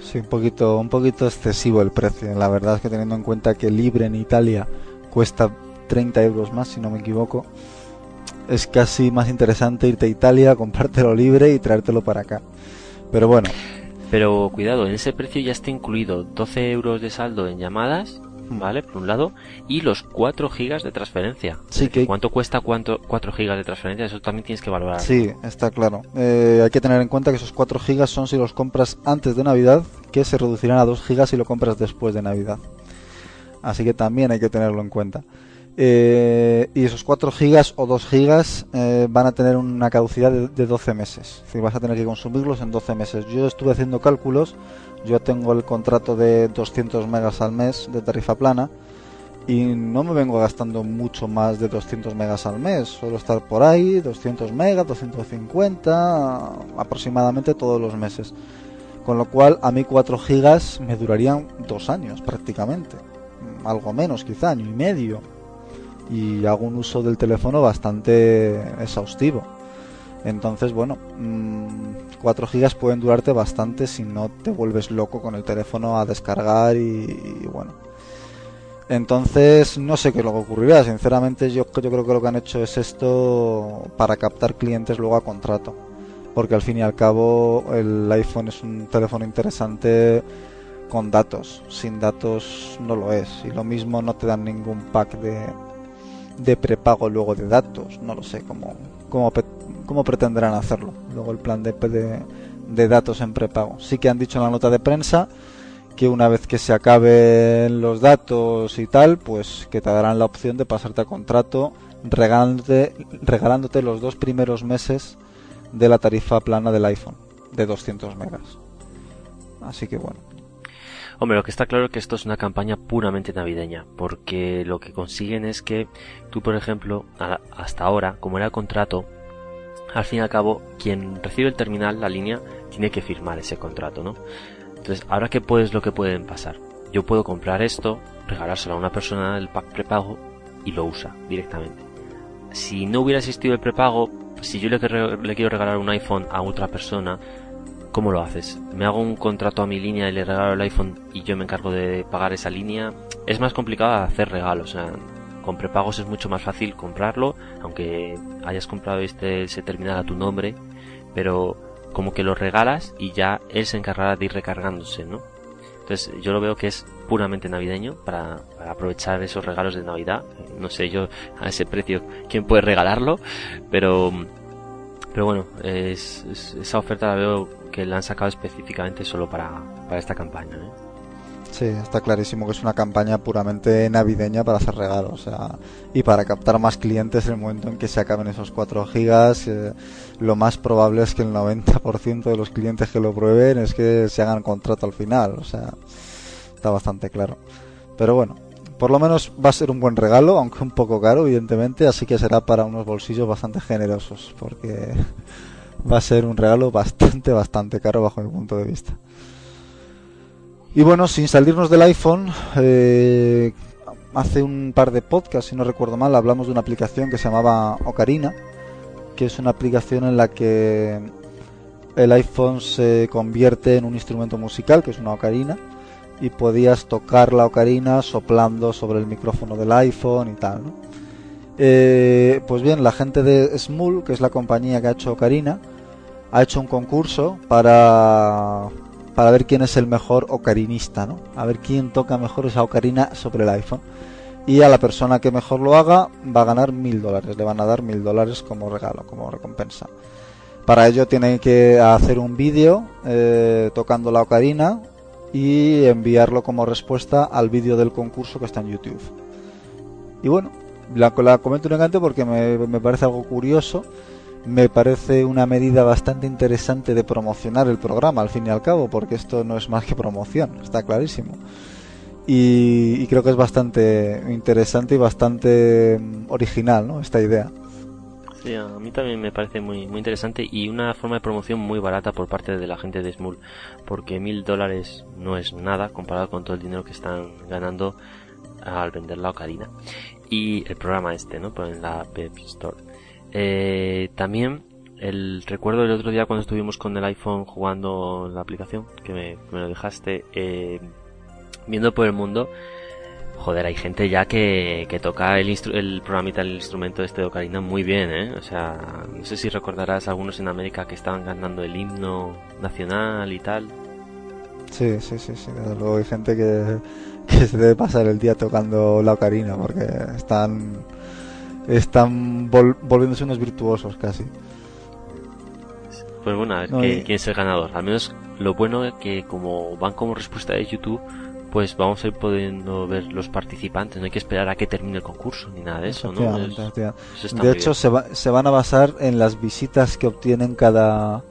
Sí, un poquito, un poquito excesivo el precio. La verdad es que teniendo en cuenta que Libre en Italia cuesta 30 euros más, si no me equivoco, es casi más interesante irte a Italia, comprártelo libre y traértelo para acá. Pero bueno, Pero cuidado, en ese precio ya está incluido 12 euros de saldo en llamadas, ¿vale? Por un lado, y los 4 gigas de transferencia. Sí, que- ¿Cuánto cuesta cuánto, 4 gigas de transferencia? Eso también tienes que valorar. sí, está claro. Eh, hay que tener en cuenta que esos 4 gigas son si los compras antes de Navidad, que se reducirán a 2 gigas si lo compras después de Navidad. Así que también hay que tenerlo en cuenta. Eh, y esos 4 gigas o 2 gigas eh, van a tener una caducidad de, de 12 meses. Es decir, vas a tener que consumirlos en 12 meses. Yo estuve haciendo cálculos. Yo tengo el contrato de 200 megas al mes de tarifa plana. Y no me vengo gastando mucho más de 200 megas al mes. Suelo estar por ahí, 200 megas, 250 aproximadamente todos los meses. Con lo cual a mí 4 gigas me durarían dos años prácticamente. Algo menos, quizá año y medio. Y hago un uso del teléfono bastante exhaustivo. Entonces, bueno, mm, 4 gigas pueden durarte bastante si no te vuelves loco con el teléfono a descargar y, y bueno. Entonces, no sé qué es lo que ocurrirá. Sinceramente, yo, yo creo que lo que han hecho es esto para captar clientes luego a contrato. Porque al fin y al cabo, el iPhone es un teléfono interesante con datos. Sin datos no lo es. Y lo mismo no te dan ningún pack de, de prepago luego de datos. No lo sé cómo, cómo, cómo pretenderán hacerlo. Luego el plan de, de, de datos en prepago. Sí que han dicho en la nota de prensa que una vez que se acaben los datos y tal, pues que te darán la opción de pasarte a contrato regalándote, regalándote los dos primeros meses de la tarifa plana del iPhone de 200 megas. Así que bueno, Hombre, lo que está claro es que esto es una campaña puramente navideña, porque lo que consiguen es que tú, por ejemplo, hasta ahora, como era contrato, al fin y al cabo, quien recibe el terminal, la línea, tiene que firmar ese contrato, ¿no? Entonces, ahora qué puedes lo que pueden pasar. Yo puedo comprar esto, regalárselo a una persona el pack prepago y lo usa directamente. Si no hubiera existido el prepago, si yo le, le quiero regalar un iPhone a otra persona, ¿Cómo lo haces? ¿Me hago un contrato a mi línea y le regalo el iPhone y yo me encargo de pagar esa línea? Es más complicado hacer regalos. O sea, con prepagos es mucho más fácil comprarlo, aunque hayas comprado este ese terminal tu nombre, pero como que lo regalas y ya él se encargará de ir recargándose, ¿no? Entonces yo lo veo que es puramente navideño para, aprovechar esos regalos de Navidad. No sé yo a ese precio quién puede regalarlo, pero pero bueno, es- esa oferta la veo que la han sacado específicamente solo para, para esta campaña. ¿eh? sí, está clarísimo que es una campaña puramente navideña para hacer regalos, o sea, y para captar más clientes en el momento en que se acaben esos 4 gigas, lo más probable es que el 90% de los clientes que lo prueben es que se hagan contrato al final, o sea, está bastante claro. Pero bueno, por lo menos va a ser un buen regalo, aunque un poco caro, evidentemente, así que será para unos bolsillos bastante generosos, porque va a ser un regalo bastante, bastante caro bajo mi punto de vista. Y bueno, sin salirnos del iPhone, eh, hace un par de podcasts, si no recuerdo mal, hablamos de una aplicación que se llamaba Ocarina, que es una aplicación en la que el iPhone se convierte en un instrumento musical, que es una ocarina, y podías tocar la ocarina soplando sobre el micrófono del iPhone y tal, ¿no? Eh, pues bien, la gente de Smul, que es la compañía que ha hecho Ocarina, ha hecho un concurso para para ver quién es el mejor ocarinista, ¿no? A ver quién toca mejor esa ocarina sobre el iPhone. Y a la persona que mejor lo haga va a ganar mil dólares, le van a dar mil dólares como regalo, como recompensa. Para ello tienen que hacer un vídeo eh, tocando la ocarina y enviarlo como respuesta al vídeo del concurso que está en YouTube. Y bueno, la, la comento únicamente porque me, me parece algo curioso me parece una medida bastante interesante de promocionar el programa, al fin y al cabo, porque esto no es más que promoción, está clarísimo. Y, creo que es bastante interesante y bastante mm, original, ¿no? Esta idea. Sí, a mí también me parece muy, muy interesante y una forma de promoción muy barata por parte de la gente de Smul, porque mil dólares no es nada comparado con todo el dinero que están ganando al vender la ocarina. Y el programa este, ¿no? En la Pep Store. Eh, también el recuerdo del otro día cuando estuvimos con el iPhone jugando la aplicación, que me, lo dejaste, eh, viendo por el mundo, joder, hay gente ya que, que toca el, el programita, el instrumento este de Ocarina muy bien, ¿eh? O sea, no sé si recordarás algunos en América que estaban cantando el himno nacional y tal. Sí, sí, sí, sí. Desde luego hay gente que, que se debe pasar el día tocando la ocarina porque están están volviéndose unos virtuosos casi. Pues bueno, a ver quién es el ganador. Al menos lo bueno es que como van como respuesta de YouTube, pues vamos a ir pudiendo ver los participantes. No hay que esperar a que termine el concurso ni nada de eso, ¿no? de hecho, se, se, van a basar en las visitas que obtienen cada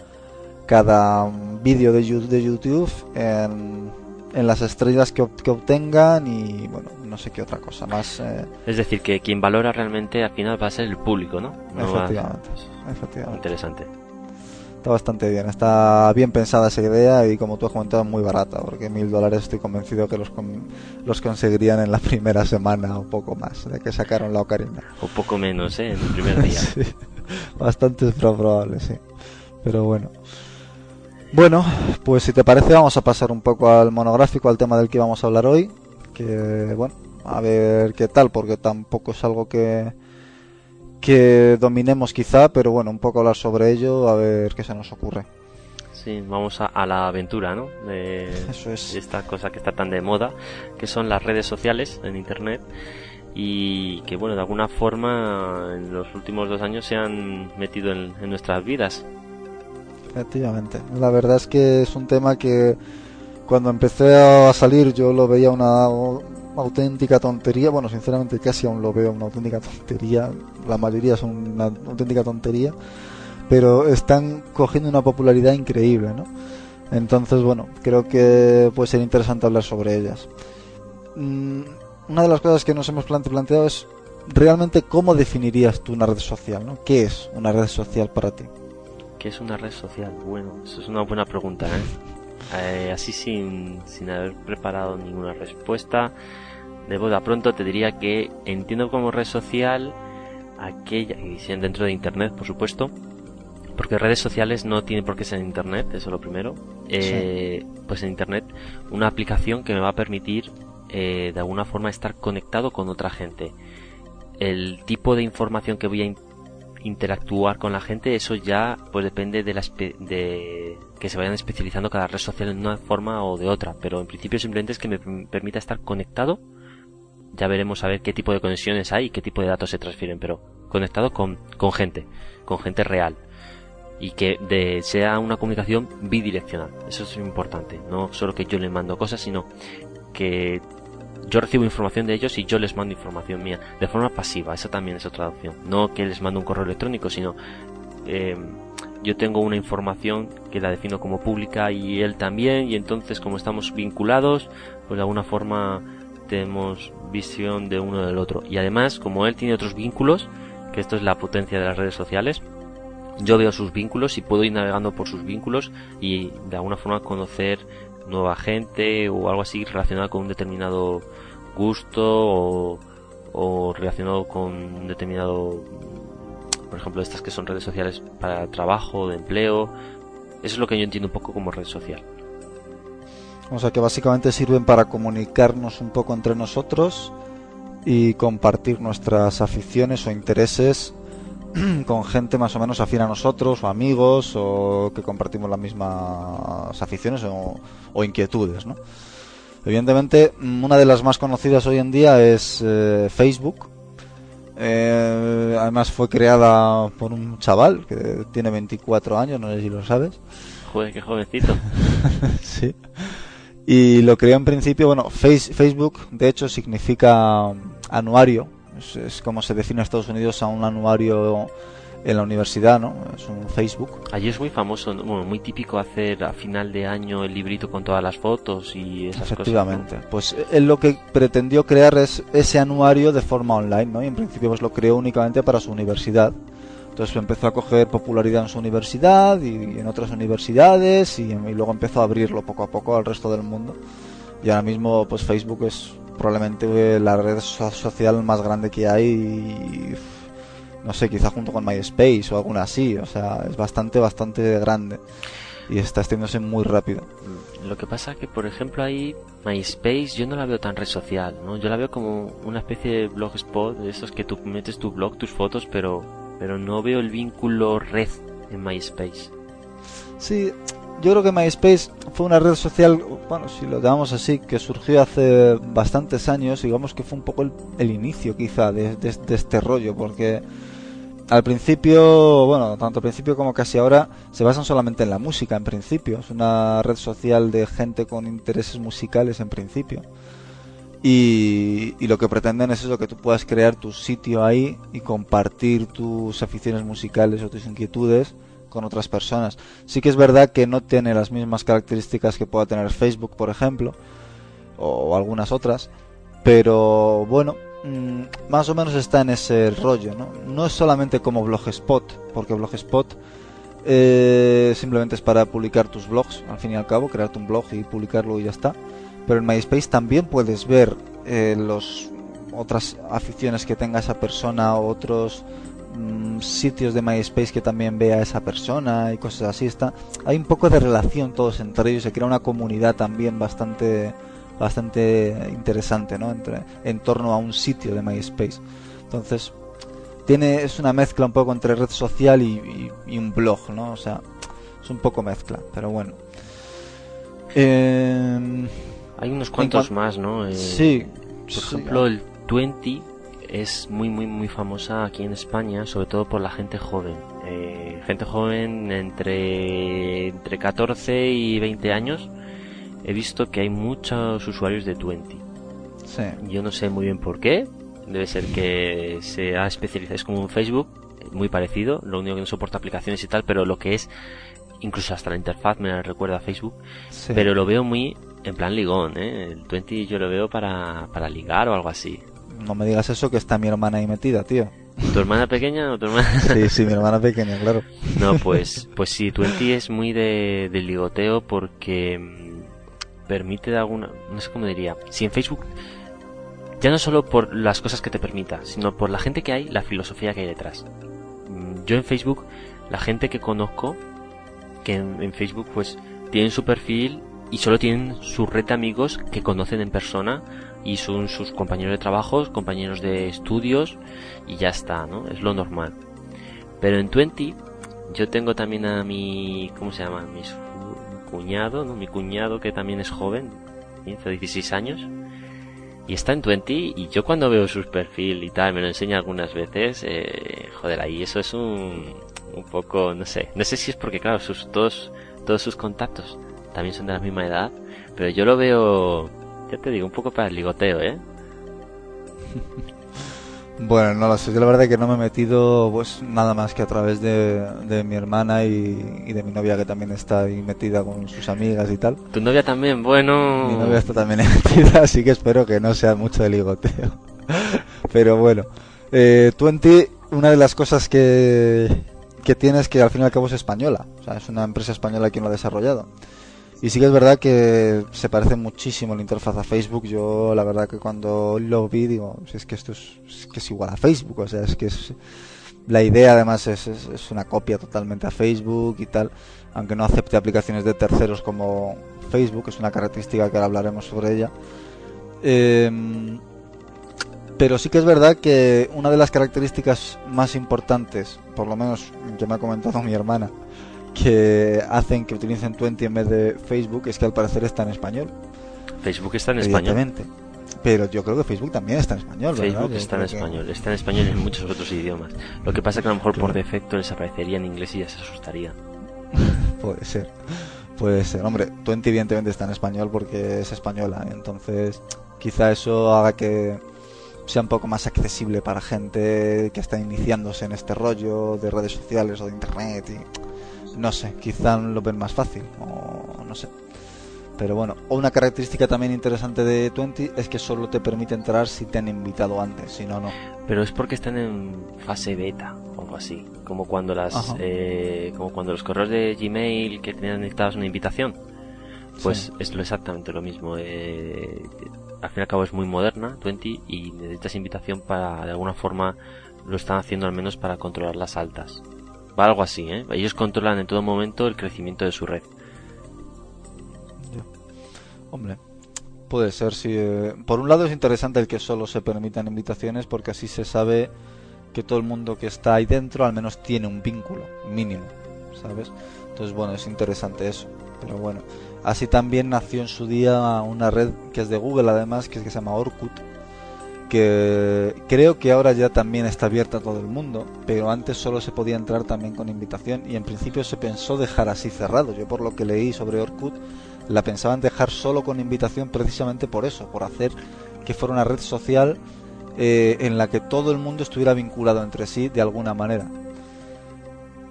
cada vídeo de, de YouTube en, en las estrellas que, que, obtengan y bueno no sé qué otra cosa más eh. es decir que quien valora realmente al final va a ser el público no, efectivamente, efectivamente interesante está bastante bien está bien pensada esa idea y como tú has comentado muy barata porque mil dólares estoy convencido que los los conseguirían en la primera semana o poco más de que sacaron la ocarina o poco menos ¿eh? en el primer día bastante probable sí pero bueno bueno, pues si te parece vamos a pasar un poco al monográfico, al tema del que vamos a hablar hoy. Que bueno, a ver qué tal, porque tampoco es algo que, que dominemos quizá, pero bueno, un poco hablar sobre ello, a ver qué se nos ocurre. Sí, vamos a, la aventura, ¿no? De, Eso es. esta cosa que está tan de moda, que son las redes sociales en Internet y que, bueno, de alguna forma en los últimos dos años se han metido en nuestras vidas. Efectivamente. La verdad es que es un tema que cuando empecé a salir yo lo veía una auténtica tontería. Bueno, sinceramente casi aún lo veo una auténtica tontería. La mayoría son una auténtica tontería. Pero están cogiendo una popularidad increíble, ¿no? Entonces, bueno, creo que puede ser interesante hablar sobre ellas. Mm, una de las cosas que nos hemos planteado es realmente cómo definirías tú una red social, ¿no? ¿Qué es una red social para ti? ¿Qué es una red social? Bueno, eso es una buena pregunta, ¿eh? Eh así sin, sin haber preparado ninguna respuesta, de boda pronto te diría que entiendo como red social aquella, y dentro de Internet, por supuesto, porque redes sociales no tiene por qué ser en Internet, eso es lo primero. Eh, Pues en Internet, una aplicación que me va a permitir eh, de alguna forma estar conectado con otra gente. El tipo de información que voy a interactuar con la gente, eso ya pues depende de, la de que se vayan especializando cada red social en una forma o de otra, pero en principio simplemente es que me permita estar conectado. Ya veremos a ver qué tipo de conexiones hay y qué tipo de datos se transfieren, pero conectado con, con gente, con gente real. Y que de, sea una comunicación bidireccional. Eso es importante. No solo que yo le mando cosas, sino que yo recibo información de ellos y yo les mando información mía de forma pasiva. Esa también es otra opción. No que les mando un correo electrónico, sino eh, yo tengo una información que la defino como pública y él también y entonces como estamos vinculados, pues de alguna forma tenemos visión de uno del otro. Y además, como él tiene otros vínculos, que esto es la potencia de las redes sociales, yo veo sus vínculos y puedo ir navegando por sus vínculos y de alguna forma conocer nueva gente o algo así relacionado con un determinado gusto o, relacionado con un determinado, por ejemplo, estas que son redes sociales para trabajo, de empleo. Eso es lo que yo entiendo un poco como red social. O sea que básicamente sirven para comunicarnos un poco entre nosotros y compartir nuestras aficiones o intereses con gente más o menos afín a nosotros, o amigos, o que compartimos las mismas aficiones o, inquietudes, ¿no? Evidentemente, una de las más conocidas hoy en día es eh, Facebook. Eh, además fue creada por un chaval que tiene 24 años, no sé si lo sabes. Joder, qué jovencito. sí. Y lo creó en principio, bueno, Facebook de hecho significa anuario, es, como se define en Estados Unidos a un anuario en la universidad, ¿no? Es un Facebook. Allí es muy famoso, muy típico hacer a final de año el librito con todas las fotos y esas Efectivamente. Pues él lo que pretendió crear es ese anuario de forma online, ¿no? Y en principio pues lo creó únicamente para su universidad. Entonces empezó a coger popularidad en su universidad y en otras universidades y, y luego empezó a abrirlo poco a poco al resto del mundo. Y ahora mismo pues Facebook es probablemente la red social más grande que hay no sé, quizá junto con MySpace o alguna así, o sea, es bastante, bastante grande y está extendiéndose muy rápido. Lo que pasa que, por ejemplo, ahí MySpace yo no la veo tan red social, ¿no? Yo la veo como una especie de blogspot, de esos que tú metes tu blog, tus fotos, pero, pero no veo el vínculo red en MySpace. Sí, yo creo que MySpace fue una red social, bueno, si lo llamamos así, que surgió hace bastantes años, digamos que fue un poco el, inicio quizá de, este rollo, porque al principio, bueno, tanto al principio como casi ahora, se basan solamente en la música en principio, es una red social de gente con intereses musicales en principio. Y, y, lo que pretenden es eso, que tú puedas crear tu sitio ahí y compartir tus aficiones musicales o tus inquietudes con otras personas. Sí que es verdad que no tiene las mismas características que pueda tener Facebook, por ejemplo, o algunas otras, pero bueno, mm, más o menos está en ese rollo, ¿no? No es solamente como Blogspot, porque Blogspot eh, simplemente es para publicar tus blogs, al fin y al cabo, crearte un blog y publicarlo y ya está. Pero en MySpace también puedes ver eh, los otras aficiones que tenga esa persona, otros Mm, sitios de MySpace que también vea a esa persona y cosas así. Está, hay un poco de relación todos entre ellos, se crea una comunidad también bastante bastante interesante ¿no? Entre, en torno a un sitio de MySpace. Entonces, tiene, es una mezcla un poco entre red social y, un blog, ¿no? O sea, es un poco mezcla, pero bueno. Em, hay unos cuantos más, ¿no? Eh, sí. Por ejemplo, el 20 es muy muy muy famosa aquí en España, sobre todo por la gente joven. Eh, gente joven entre, entre 14 y 20 años. He visto que hay muchos usuarios de Twenty. Sí. Yo no sé muy bien por qué. Debe ser que se ha especializado, es como un Facebook, muy parecido, lo único que no soporta aplicaciones y tal, pero lo que es, incluso hasta la interfaz me recuerda a Facebook, pero lo veo muy en plan ligón, ¿eh? El Twenty yo lo veo para, para ligar o algo así no me digas eso que está mi hermana ahí metida, tío. ¿Tu hermana pequeña o tu hermana? sí, sí, mi hermana pequeña, claro. No, pues, pues sí, Twenty es muy de, del ligoteo porque mm, permite de alguna, no sé cómo diría, si en Facebook, ya no solo por las cosas que te permita, sino por la gente que hay, la filosofía que hay detrás. Mm, yo en Facebook, la gente que conozco, que en, en Facebook pues tienen su perfil y solo tienen su red de amigos que conocen en persona y son sus compañeros de trabajo, compañeros de estudios y ya está, ¿no? Es lo normal. Pero en Twenty yo tengo también a mi, ¿cómo se llama? Mi cuñado, ¿no? Mi cuñado que también es joven, 15 o 16 años. Y está en Twenty y yo cuando veo su perfil y tal, me lo enseña algunas veces, eh, joder, ahí eso es un, un poco, no sé, no sé si es porque claro, sus, todos, todos sus contactos también son de la misma edad, pero yo lo veo ya te digo, un poco para el ligoteo, ¿eh? bueno, no lo sé. Yo la verdad es que no me he metido pues nada más que a través de, mi hermana y, de mi novia que también está ahí metida con sus amigas y tal. ¿Tu novia también? Bueno... Mi novia está también metida, así que espero que no sea mucho de ligoteo. Pero bueno. Eh, Twenty, una de las cosas que, que tiene es que al fin y al cabo es española. O sea, es una empresa española quien lo ha desarrollado. Y sí que es verdad que se parece muchísimo la interfaz a Facebook. Yo la verdad que cuando lo vi digo, es que esto es, que es igual a Facebook, o sea, es que es la idea además es, es, una copia totalmente a Facebook y tal, aunque no acepte aplicaciones de terceros como Facebook, es una característica que ahora hablaremos sobre ella. Em, Pero sí que es verdad que una de las características más importantes, por lo menos que me ha comentado mi hermana, que hacen que utilicen Twenty en vez de Facebook es que al parecer está en español. Facebook está en español. Pero yo creo que Facebook también está en español. Facebook está en español, está en español y en muchos otros idiomas. Lo que pasa es que a lo mejor por defecto les aparecería en inglés y ya se asustaría. Puede ser. Puede ser. Hombre, Twenty evidentemente está en español porque es española. Entonces, quizá eso haga que sea un poco más accesible para gente que está iniciándose en este rollo de redes sociales o de internet y no sé, quizá lo ven más fácil o no sé. Pero bueno, una característica también interesante de Twenty es que solo te permite entrar si te han invitado antes, si no, no. Pero es porque están en fase beta o algo así, como cuando las, eh, como cuando los correos de Gmail que tenían necesitados una invitación, pues es lo exactamente lo mismo. Eh, al fin y al cabo es muy moderna, Twenty, y necesitas invitación para, de alguna forma, lo están haciendo al menos para controlar las altas. Algo así, ¿eh? Ellos controlan en todo momento el crecimiento de su red. Hombre, puede ser, sí. Eh, por un lado es interesante el que solo se permitan invitaciones porque así se sabe que todo el mundo que está ahí dentro al menos tiene un vínculo mínimo, ¿sabes? Entonces, bueno, es interesante eso. Pero bueno, Así también nació en su día una red que es de Google además, que, es que se llama Orkut, que creo que ahora ya también está abierta a todo el mundo, pero antes solo se podía entrar también con invitación y en principio se pensó dejar así cerrado. Yo por lo que leí sobre Orkut, la pensaban dejar solo con invitación precisamente por eso, por hacer que fuera una red social eh, en la que todo el mundo estuviera vinculado entre sí de alguna manera.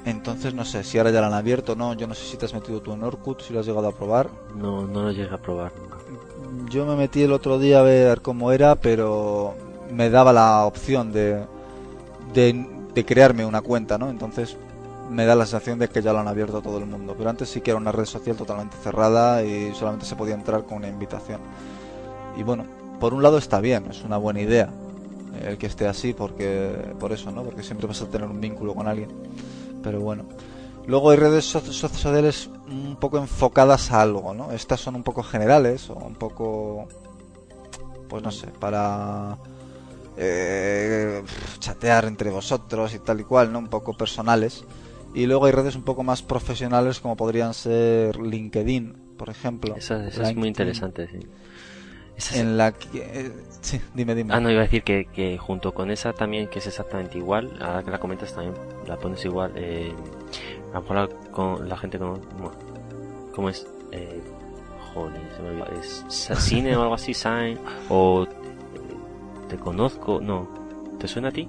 Entonces no sé si ahora ya la han abierto o no. Yo no sé si te has metido tú en Orkut, si lo has llegado a probar. No, no lo llegué a probar Yo me metí el otro día a ver cómo era, pero me daba la opción de, de, crearme una cuenta, ¿no? Entonces me da la sensación de que ya lo han abierto a todo el mundo. Pero antes sí que era una red social totalmente cerrada y solamente se podía entrar con una invitación. Y bueno, por un lado está bien, es una buena idea el que esté así, porque por eso, ¿no? Porque siempre vas a tener un vínculo con alguien pero bueno. Luego hay redes sociales un poco enfocadas a algo, ¿no? Estas son un poco generales o un poco, pues no sé, para eh, chatear entre vosotros y tal y cual, ¿no? Un poco personales. Y luego hay redes un poco más profesionales como podrían ser LinkedIn, por ejemplo. Esa, es muy interesante, sí en la que... Eh, sí, dime, dime. Ah, no, iba a decir que, que, junto con esa también, que es exactamente igual, ahora que la comentas también, la pones igual, eh, a lo mejor con la gente como... ¿Cómo es? Eh, joder, se me olvidó. ¿Es Cine o algo así? Sign, o... Te conozco, no. ¿Te suena a ti?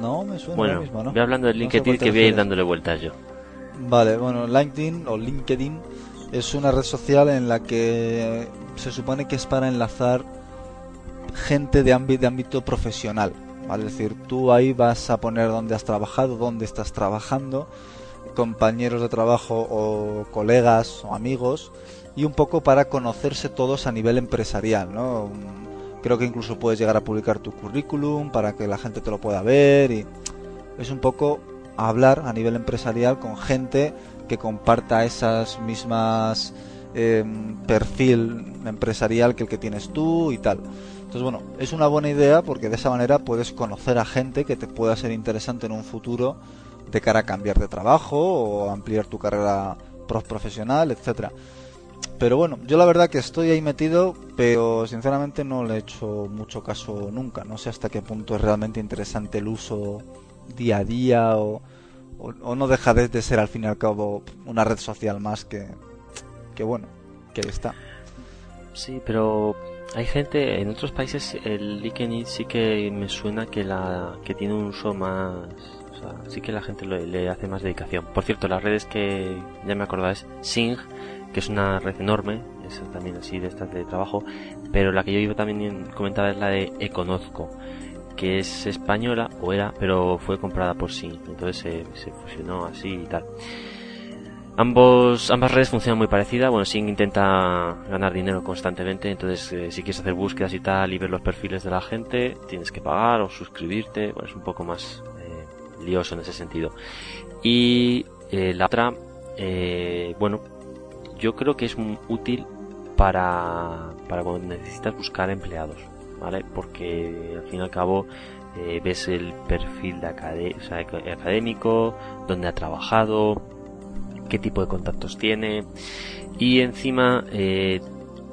No, me suena bueno, mismo, ¿no? voy hablando de LinkedIn que voy a ir dándole vueltas yo. Vale, bueno, LinkedIn o LinkedIn es una red social en la que se supone que es para enlazar gente de ámbito, de ámbito profesional. Es decir, tú ahí vas a poner dónde has trabajado, dónde estás trabajando, compañeros de trabajo o colegas o amigos, y un poco para conocerse todos a nivel empresarial, ¿no? Creo que incluso puedes llegar a publicar tu currículum para que la gente te lo pueda ver y es un poco hablar a nivel empresarial con gente que comparta esas mismas Em, perfil empresarial que el que tienes tú y tal. Entonces, bueno, es una buena idea porque de esa manera puedes conocer a gente que te pueda ser interesante en un futuro de cara a cambiar de trabajo o ampliar tu carrera profesional, etcétera. Pero bueno, yo la verdad que estoy ahí metido, pero sinceramente no le he hecho mucho caso nunca. No sé hasta qué punto es realmente interesante el uso día a día o, no deja de ser al fin y al cabo una red social más que, que bueno, que está. Sí, pero hay gente en otros países el LinkedIn sí que me suena que la que tiene un uso más, o sea, sí que la gente le, hace más dedicación. Por cierto, las redes que ya me acordaba es Sing, que es una red enorme, es también así de estas de trabajo, pero la que yo iba también comentaba es la de Econozco que es española o era, pero fue comprada por Sing, entonces se, se fusionó así y tal. Ambos, ambas redes funcionan muy parecida. Bueno, Sing intenta ganar dinero constantemente, entonces eh, si quieres hacer búsquedas y tal y ver los perfiles de la gente, tienes que pagar o suscribirte. Bueno, es un poco más eh, lioso en ese sentido. Y eh, la otra, bueno, yo creo que es útil para, para cuando necesitas buscar empleados. ¿vale? Porque al fin y al cabo eh, ves el perfil de académico, dónde ha trabajado, qué tipo de contactos tiene. Y encima eh,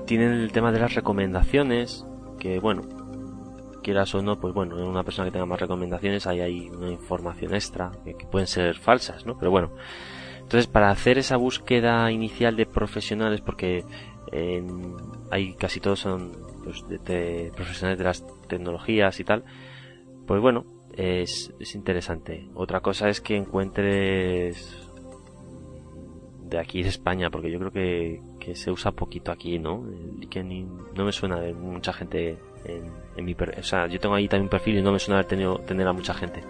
tienen el tema de las recomendaciones que bueno quieras o no pues bueno en una persona que tenga más recomendaciones ahí hay una información extra que, pueden ser falsas no pero bueno. Entonces para hacer esa búsqueda inicial de profesionales porque hay casi todos son pues, de, profesionales de las tecnologías y tal pues bueno, es, es interesante. Otra cosa es que encuentres de aquí de España, porque yo creo que, que se usa poquito aquí, ¿no? El no me suena de mucha gente en, mi o sea, yo tengo ahí también un perfil y no me suena haber tenido tener a mucha gente.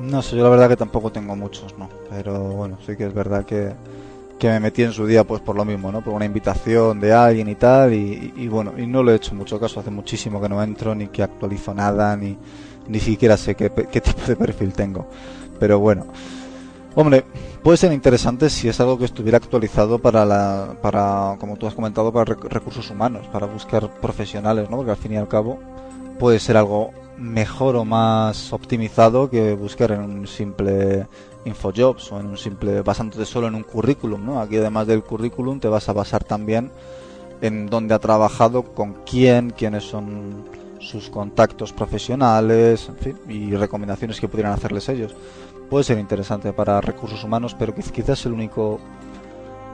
No sé, yo la verdad que tampoco tengo muchos, ¿no? Pero bueno, sí que es verdad que, que me metí en su día pues por lo mismo, ¿no? Por una invitación de alguien y tal y, y, bueno, y no le he hecho mucho caso, hace muchísimo que no entro ni que actualizo nada ni ni siquiera sé qué, tipo de perfil tengo. Pero bueno, hombre, puede ser interesante si es algo que estuviera actualizado para, la, para como tú has comentado, para recursos humanos, para buscar profesionales, ¿no? Porque al fin y al cabo puede ser algo mejor o más optimizado que buscar en un simple infojobs o en un simple basándote solo en un currículum, ¿no? Aquí además del currículum te vas a basar también en dónde ha trabajado, con quién, quiénes son sus contactos profesionales en fin, y recomendaciones que pudieran hacerles ellos. Puede ser interesante para recursos humanos, pero quizás el único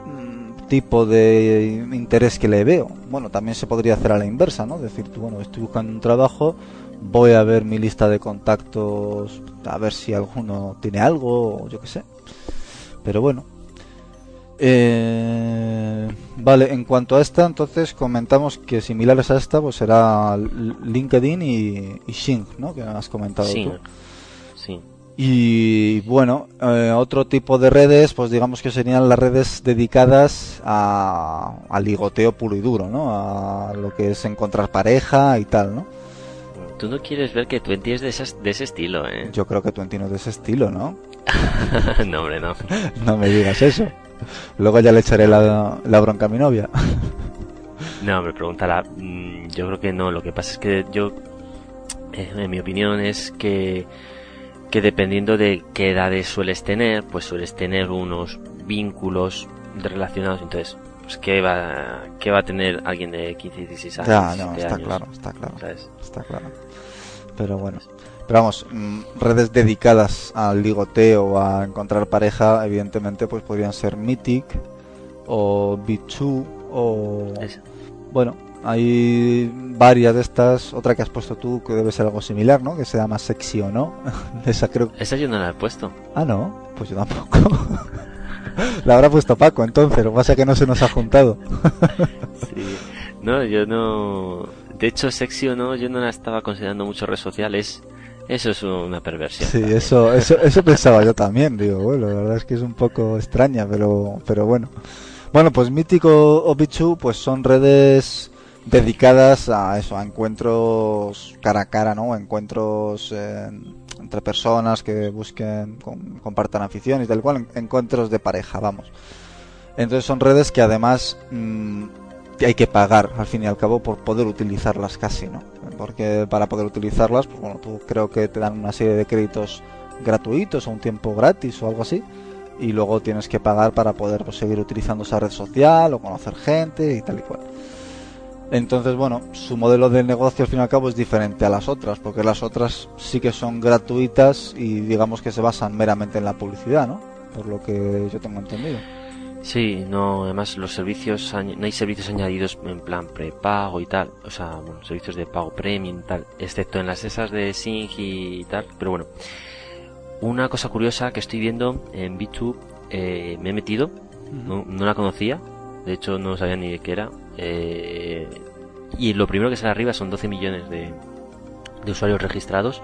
mm, tipo de interés que le veo. Bueno, también se podría hacer a la inversa, ¿no? Decir, tú, bueno, estoy buscando un trabajo, voy a ver mi lista de contactos, a ver si alguno tiene algo, yo qué sé. Pero bueno, eh, vale, en cuanto a esta, entonces comentamos que similares a esta, pues será LinkedIn y, y ¿no? Que has comentado tú. Y bueno, eh, otro tipo de redes, pues digamos que serían las redes dedicadas a, al ligoteo puro y duro, ¿no? A lo que es encontrar pareja y tal, ¿no? Tú no quieres ver que Twenty es de ese, de ese estilo, ¿eh? Yo creo que Twenty no es de ese estilo, ¿no? no, hombre, no. no me digas eso. Luego ya le echaré la, bronca a mi novia. No, me preguntará. Mm, yo creo que no. Lo que pasa es que yo, eh, en mi opinión, es que, que dependiendo de qué edades sueles tener, pues sueles tener unos vínculos relacionados. Entonces, pues ¿qué va, qué va a tener alguien de 15, 16 años? Ya, no, está claro, está claro. Está claro. Pero bueno. Pero vamos, mm, redes dedicadas al ligoteo o a encontrar pareja, evidentemente, pues podrían ser Mythic o B2 o... Bueno, hay varias de estas. Otra que has puesto tú que debe ser algo similar, ¿no? Que se llama Sexy o no. Esa creo. Esa yo no la he puesto. Ah, no. Pues yo tampoco. la habrá puesto Paco entonces. Lo que pasa es que no se nos ha juntado. sí. No, yo no. De hecho, Sexy o no, yo no la estaba considerando mucho redes sociales. Eso es una perversión. Sí, eso, eso, eso pensaba yo también, digo, bueno, la verdad es que es un poco extraña, pero, pero bueno. Bueno, pues Mítico o Bichu, pues son redes dedicadas a eso, a encuentros cara a cara, ¿no? Encuentros entre personas que busquen, compartan afición y tal cual, encuentros de pareja, vamos. Entonces son redes que además mm, hay que pagar al fin y al cabo por poder utilizarlas casi, ¿no? Porque para poder utilizarlas, pues bueno, tú creo que te dan una serie de créditos gratuitos o un tiempo gratis o algo así y luego tienes que pagar para poder pues, seguir utilizando esa red social o conocer gente y tal y cual. Entonces, bueno, su modelo de negocio al fin y al cabo es diferente a las otras, porque las otras sí que son gratuitas y digamos que se basan meramente en la publicidad, ¿no? Por lo que yo tengo entendido. Sí, no, además los servicios, no hay servicios añadidos en plan prepago y tal, o sea, bueno, servicios de pago premium y tal, excepto en las esas de Sing y tal, pero bueno. Una cosa curiosa que estoy viendo en B2, eh, me he metido, no, la conocía, de hecho no sabía ni de qué era, eh, y lo primero que sale arriba son 12 millones de, de usuarios registrados,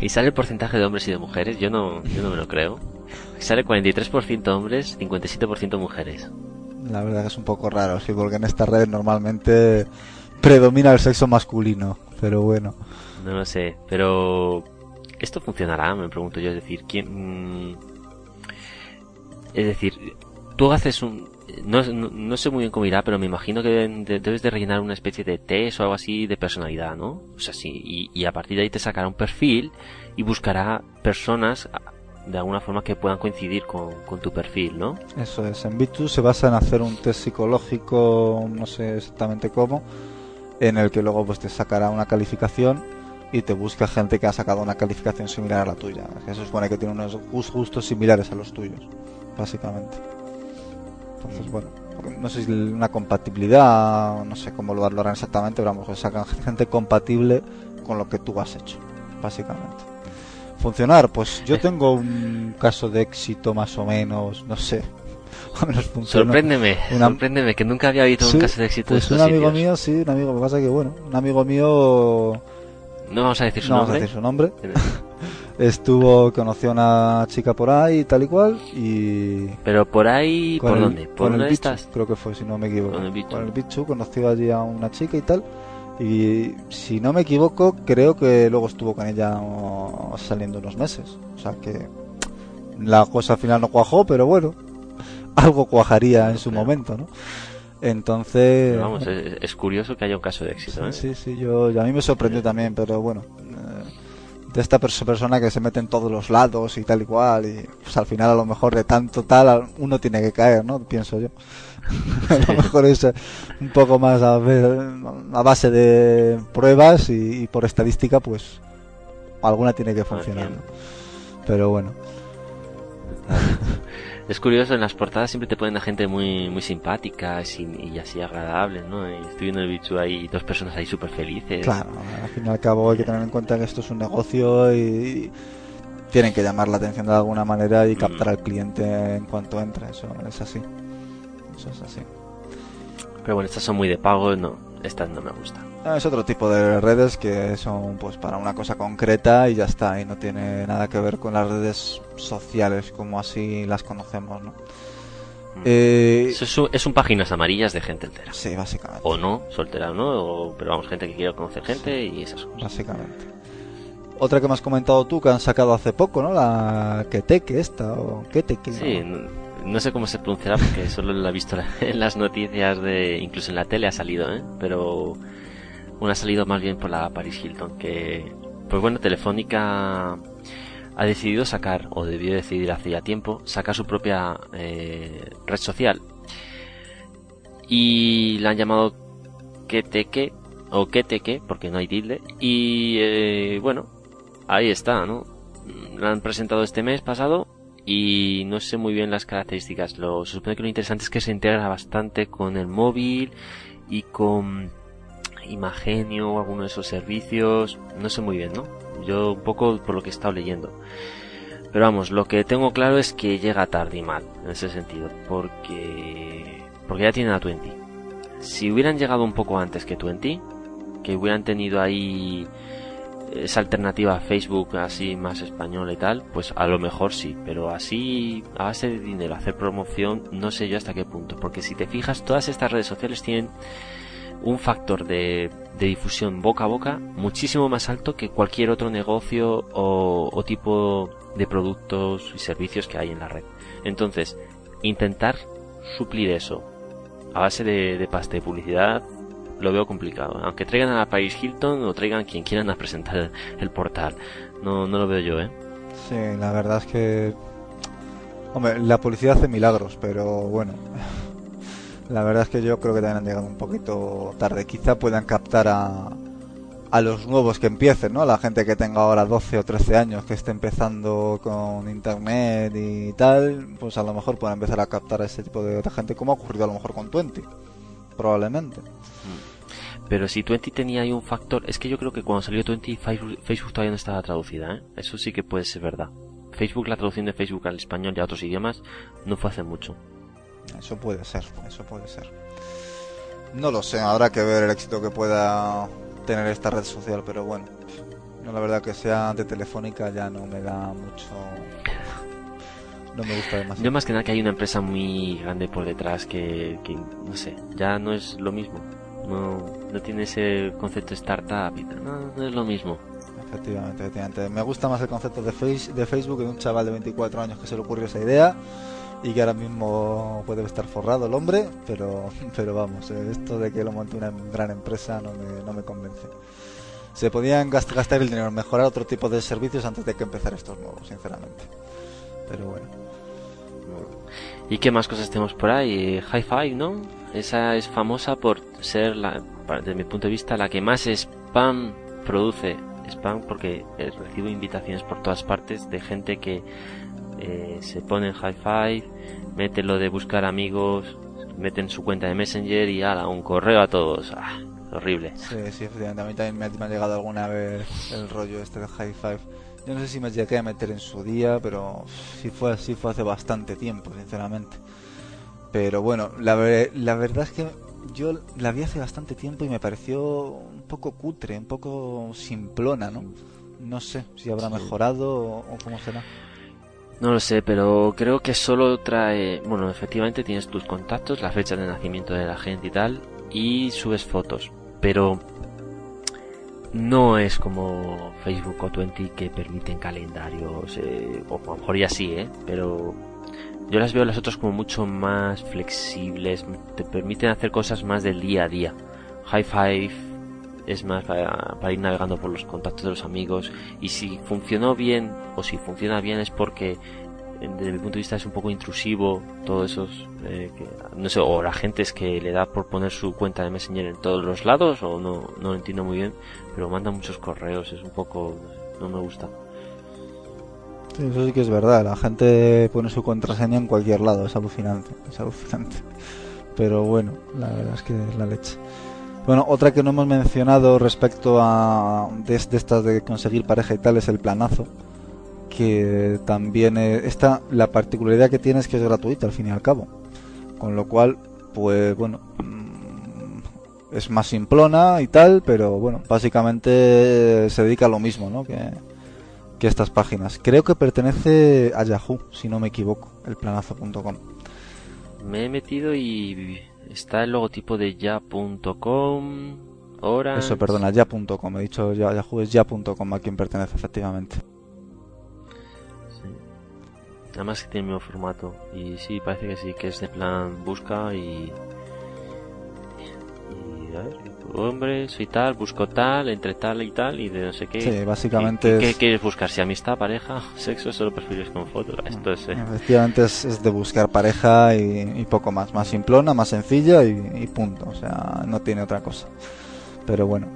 y sale el porcentaje de hombres y de mujeres, yo no, yo no me lo creo. Sale 43% hombres, 57% mujeres. La verdad que es un poco raro, sí, porque en esta red normalmente predomina el sexo masculino, pero bueno. No lo sé, pero esto funcionará, me pregunto yo, es decir, ¿quién mm, es decir, tú haces un no, no, sé muy bien cómo irá, pero me imagino que debes de rellenar una especie de test o algo así de personalidad, ¿no? O sea, sí, y, a partir de ahí te sacará un perfil y buscará personas de alguna forma que puedan coincidir con, con tu perfil, ¿no? Eso es, en Bitu se basa en hacer un test psicológico, no sé exactamente cómo, en el que luego pues te sacará una calificación y te busca gente que ha sacado una calificación similar a la tuya. Se supone que tiene unos gustos similares a los tuyos, básicamente. Entonces, bueno, no sé si una compatibilidad, no sé cómo lo harán exactamente, pero vamos, que sacan gente compatible con lo que tú has hecho, básicamente. Funcionar, pues yo tengo un caso de éxito más o menos, no sé, Sorpréndeme, sorpréndeme, que nunca había visto un caso de éxito. Pues un amigo mío, sí, un amigo, me pasa que bueno, un amigo mío... No vamos a decir su no nombre. Vamos a decir su nombre. Estuvo, conoció a una chica por ahí, tal y cual, y... ¿Pero por ahí, por dónde? ¿Por dónde estás? creo que fue, si no me equivoco. Con el bicho. Con el bicho, conoció allí a una chica y tal, y si no me equivoco, creo que luego estuvo con ella saliendo unos meses. O sea que la cosa al final no cuajó, pero bueno, algo cuajaría en su momento, ¿no? Entonces... vamos, es, curioso que haya un caso de éxito, ¿eh? Sí, sí, yo, a mí me sorprendió también, pero bueno, de esta persona que se mete en todos los lados y tal y cual, y pues al final a lo mejor de tanto tal uno tiene que caer, ¿no? Pienso yo. a lo mejor es un poco más a, ver, a base de pruebas y, por estadística, pues alguna tiene que funcionar. Pero bueno. Es curioso, en las portadas siempre te ponen a gente muy muy simpática y, así agradable, ¿no? Y estoy viendo el bicho ahí, dos personas ahí súper felices. Claro, al fin y al cabo hay que tener en cuenta que esto es un negocio y, tienen que llamar la atención de alguna manera y captar mm. al cliente en cuanto entre, eso es así. Eso es así. Pero bueno, estas son muy de pago, no, estas no me gustan. Ah, es otro tipo de redes que son pues para una cosa concreta y ya está, y no tiene nada que ver con las redes sociales como así las conocemos, ¿no? Mm. Eh, es, un, páginas amarillas de gente entera. Sí, básicamente. O no, soltera no, pero vamos, gente que quiere conocer gente y esas cosas. Básicamente. Otra que me has comentado tú que han sacado hace poco, ¿no? La Keteke esta, o Keteke. Sí, no, sé cómo se pronunciará porque solo la he visto en las noticias de... incluso en la tele ha salido, ¿eh? Pero una ha salido más bien por la Paris Hilton, que, pues bueno, Telefónica ha decidido sacar, o debió decidir hace ya tiempo, sacar su propia eh, red social. Y la han llamado Keteke, o Keteke, porque no hay tilde. Y eh, bueno, ahí está, ¿no? La han presentado este mes pasado y no sé muy bien las características. Lo, se supone que lo interesante es que se integra bastante con el móvil y con Imagenio o alguno de esos servicios, no sé muy bien, ¿no? Yo un poco por lo que he estado leyendo. Pero vamos, lo que tengo claro es que llega tarde y mal, en ese sentido, porque porque ya tienen a Twenty. Si hubieran llegado un poco antes que Twenty, que hubieran tenido ahí esa alternativa a Facebook así más española y tal, pues a lo mejor sí, pero así a base de dinero, hacer promoción, no sé yo hasta qué punto, porque si te fijas, todas estas redes sociales tienen un factor de, difusión boca a boca muchísimo más alto que cualquier otro negocio o, tipo de productos y servicios que hay en la red. Entonces, intentar suplir eso a base de, de pasta de publicidad lo veo complicado. Aunque traigan a Paris Hilton o traigan quien quieran a presentar el portal. No, no lo veo yo, ¿eh? Sí, la verdad es que... Hombre, la publicidad hace milagros, pero bueno, la verdad es que yo creo que también han llegado un poquito tarde. Quizá puedan captar a, a los nuevos que empiecen, ¿no? La gente que tenga ahora 12 o 13 años, que esté empezando con internet y tal, pues a lo mejor puedan empezar a captar a ese tipo de gente, como ha ocurrido a lo mejor con Twenty, probablemente. Mm. Pero si Twenty tenía ahí un factor, es que yo creo que cuando salió Twenty, Facebook todavía no estaba traducida, ¿eh? Eso sí que puede ser verdad. Facebook, la traducción de Facebook al español y a otros idiomas, no fue hace mucho. Eso puede ser, eso puede ser. No lo sé, habrá que ver el éxito que pueda tener esta red social, pero bueno, no, la verdad que sea de Telefónica ya no me da mucho. No me gusta demasiado. Yo más que nada que hay una empresa muy grande por detrás que, no sé, ya no es lo mismo. No, no tiene ese concepto de startup y tal. No, no es lo mismo. Efectivamente, efectivamente. Me gusta más el concepto de, face, de Facebook que un chaval de 24 años que se le ocurrió esa idea y que ahora mismo puede estar forrado el hombre, pero, pero vamos, eh, esto de que lo monte una gran empresa no me, no me convence. Se podían gastar el dinero en mejorar otro tipo de servicios antes de que empezar estos nuevos, sinceramente. Pero bueno. ¿Y qué más cosas tenemos por ahí? High Five, ¿no? Esa es famosa por ser, la, desde mi punto de vista, la que más spam produce. Spam porque recibo invitaciones por todas partes de gente que eh, se pone en High Five, mete lo de buscar amigos, meten su cuenta de Messenger y ala, un correo a todos. Ah, horrible. Sí, sí, efectivamente. A mí también me, ha llegado alguna vez el rollo este de High Five. Yo no sé si me llegué a meter en su día, pero sí fue así, fue hace bastante tiempo, sinceramente. Pero bueno, la, la verdad es que yo la vi hace bastante tiempo y me pareció un poco cutre, un poco simplona, ¿no? No sé si habrá mejorado o cómo será. No lo sé, pero creo que solo trae, bueno, efectivamente tienes tus contactos, la fecha de nacimiento de la gente y tal, y subes fotos, pero no es como Facebook o Twenty que permiten calendarios, eh, o a lo mejor ya sí, ¿eh? pero yo las veo las otras como mucho más flexibles, te permiten hacer cosas más del día a día. High Five es más para, ir navegando por los contactos de los amigos. Y si funcionó bien o si funciona bien es porque desde mi punto de vista es un poco intrusivo todo eso eh, no sé o la gente es que le da por poner su cuenta de Messenger en todos los lados o no no lo entiendo muy bien pero manda muchos correos es un poco no me gusta. Eso sí que es verdad la gente pone su contraseña en cualquier lado es alucinante es alucinante. Pero bueno la verdad es que es la leche bueno, otra que no hemos mencionado respecto a de, estas de conseguir pareja y tal es el planazo, que también esta la particularidad que tiene es que es gratuita al fin y al cabo, con lo cual pues bueno mm, es más simplona y tal, pero bueno básicamente se dedica a lo mismo, ¿no? Que, que estas páginas. Creo que pertenece a Yahoo, si no me equivoco, el planazo.com. Me he metido y Está el logotipo de ya.com. Ahora. Eso, perdona, ya.com. He dicho ya, Yahoo es ya.com a quien pertenece, efectivamente. Sí. Además que tiene el mismo formato. Y sí, parece que sí, que es de plan busca y. Y a ver, hombre, soy tal, busco tal, entre tal y tal, y de no sé qué. Sí, básicamente. ¿Qué, quieres buscar? Si amistad, pareja, sexo, solo prefieres con fotos. Esto es. Eh. Efectivamente es, de buscar pareja y, poco más. Más simplona, más sencilla y, punto. O sea, no tiene otra cosa. Pero bueno.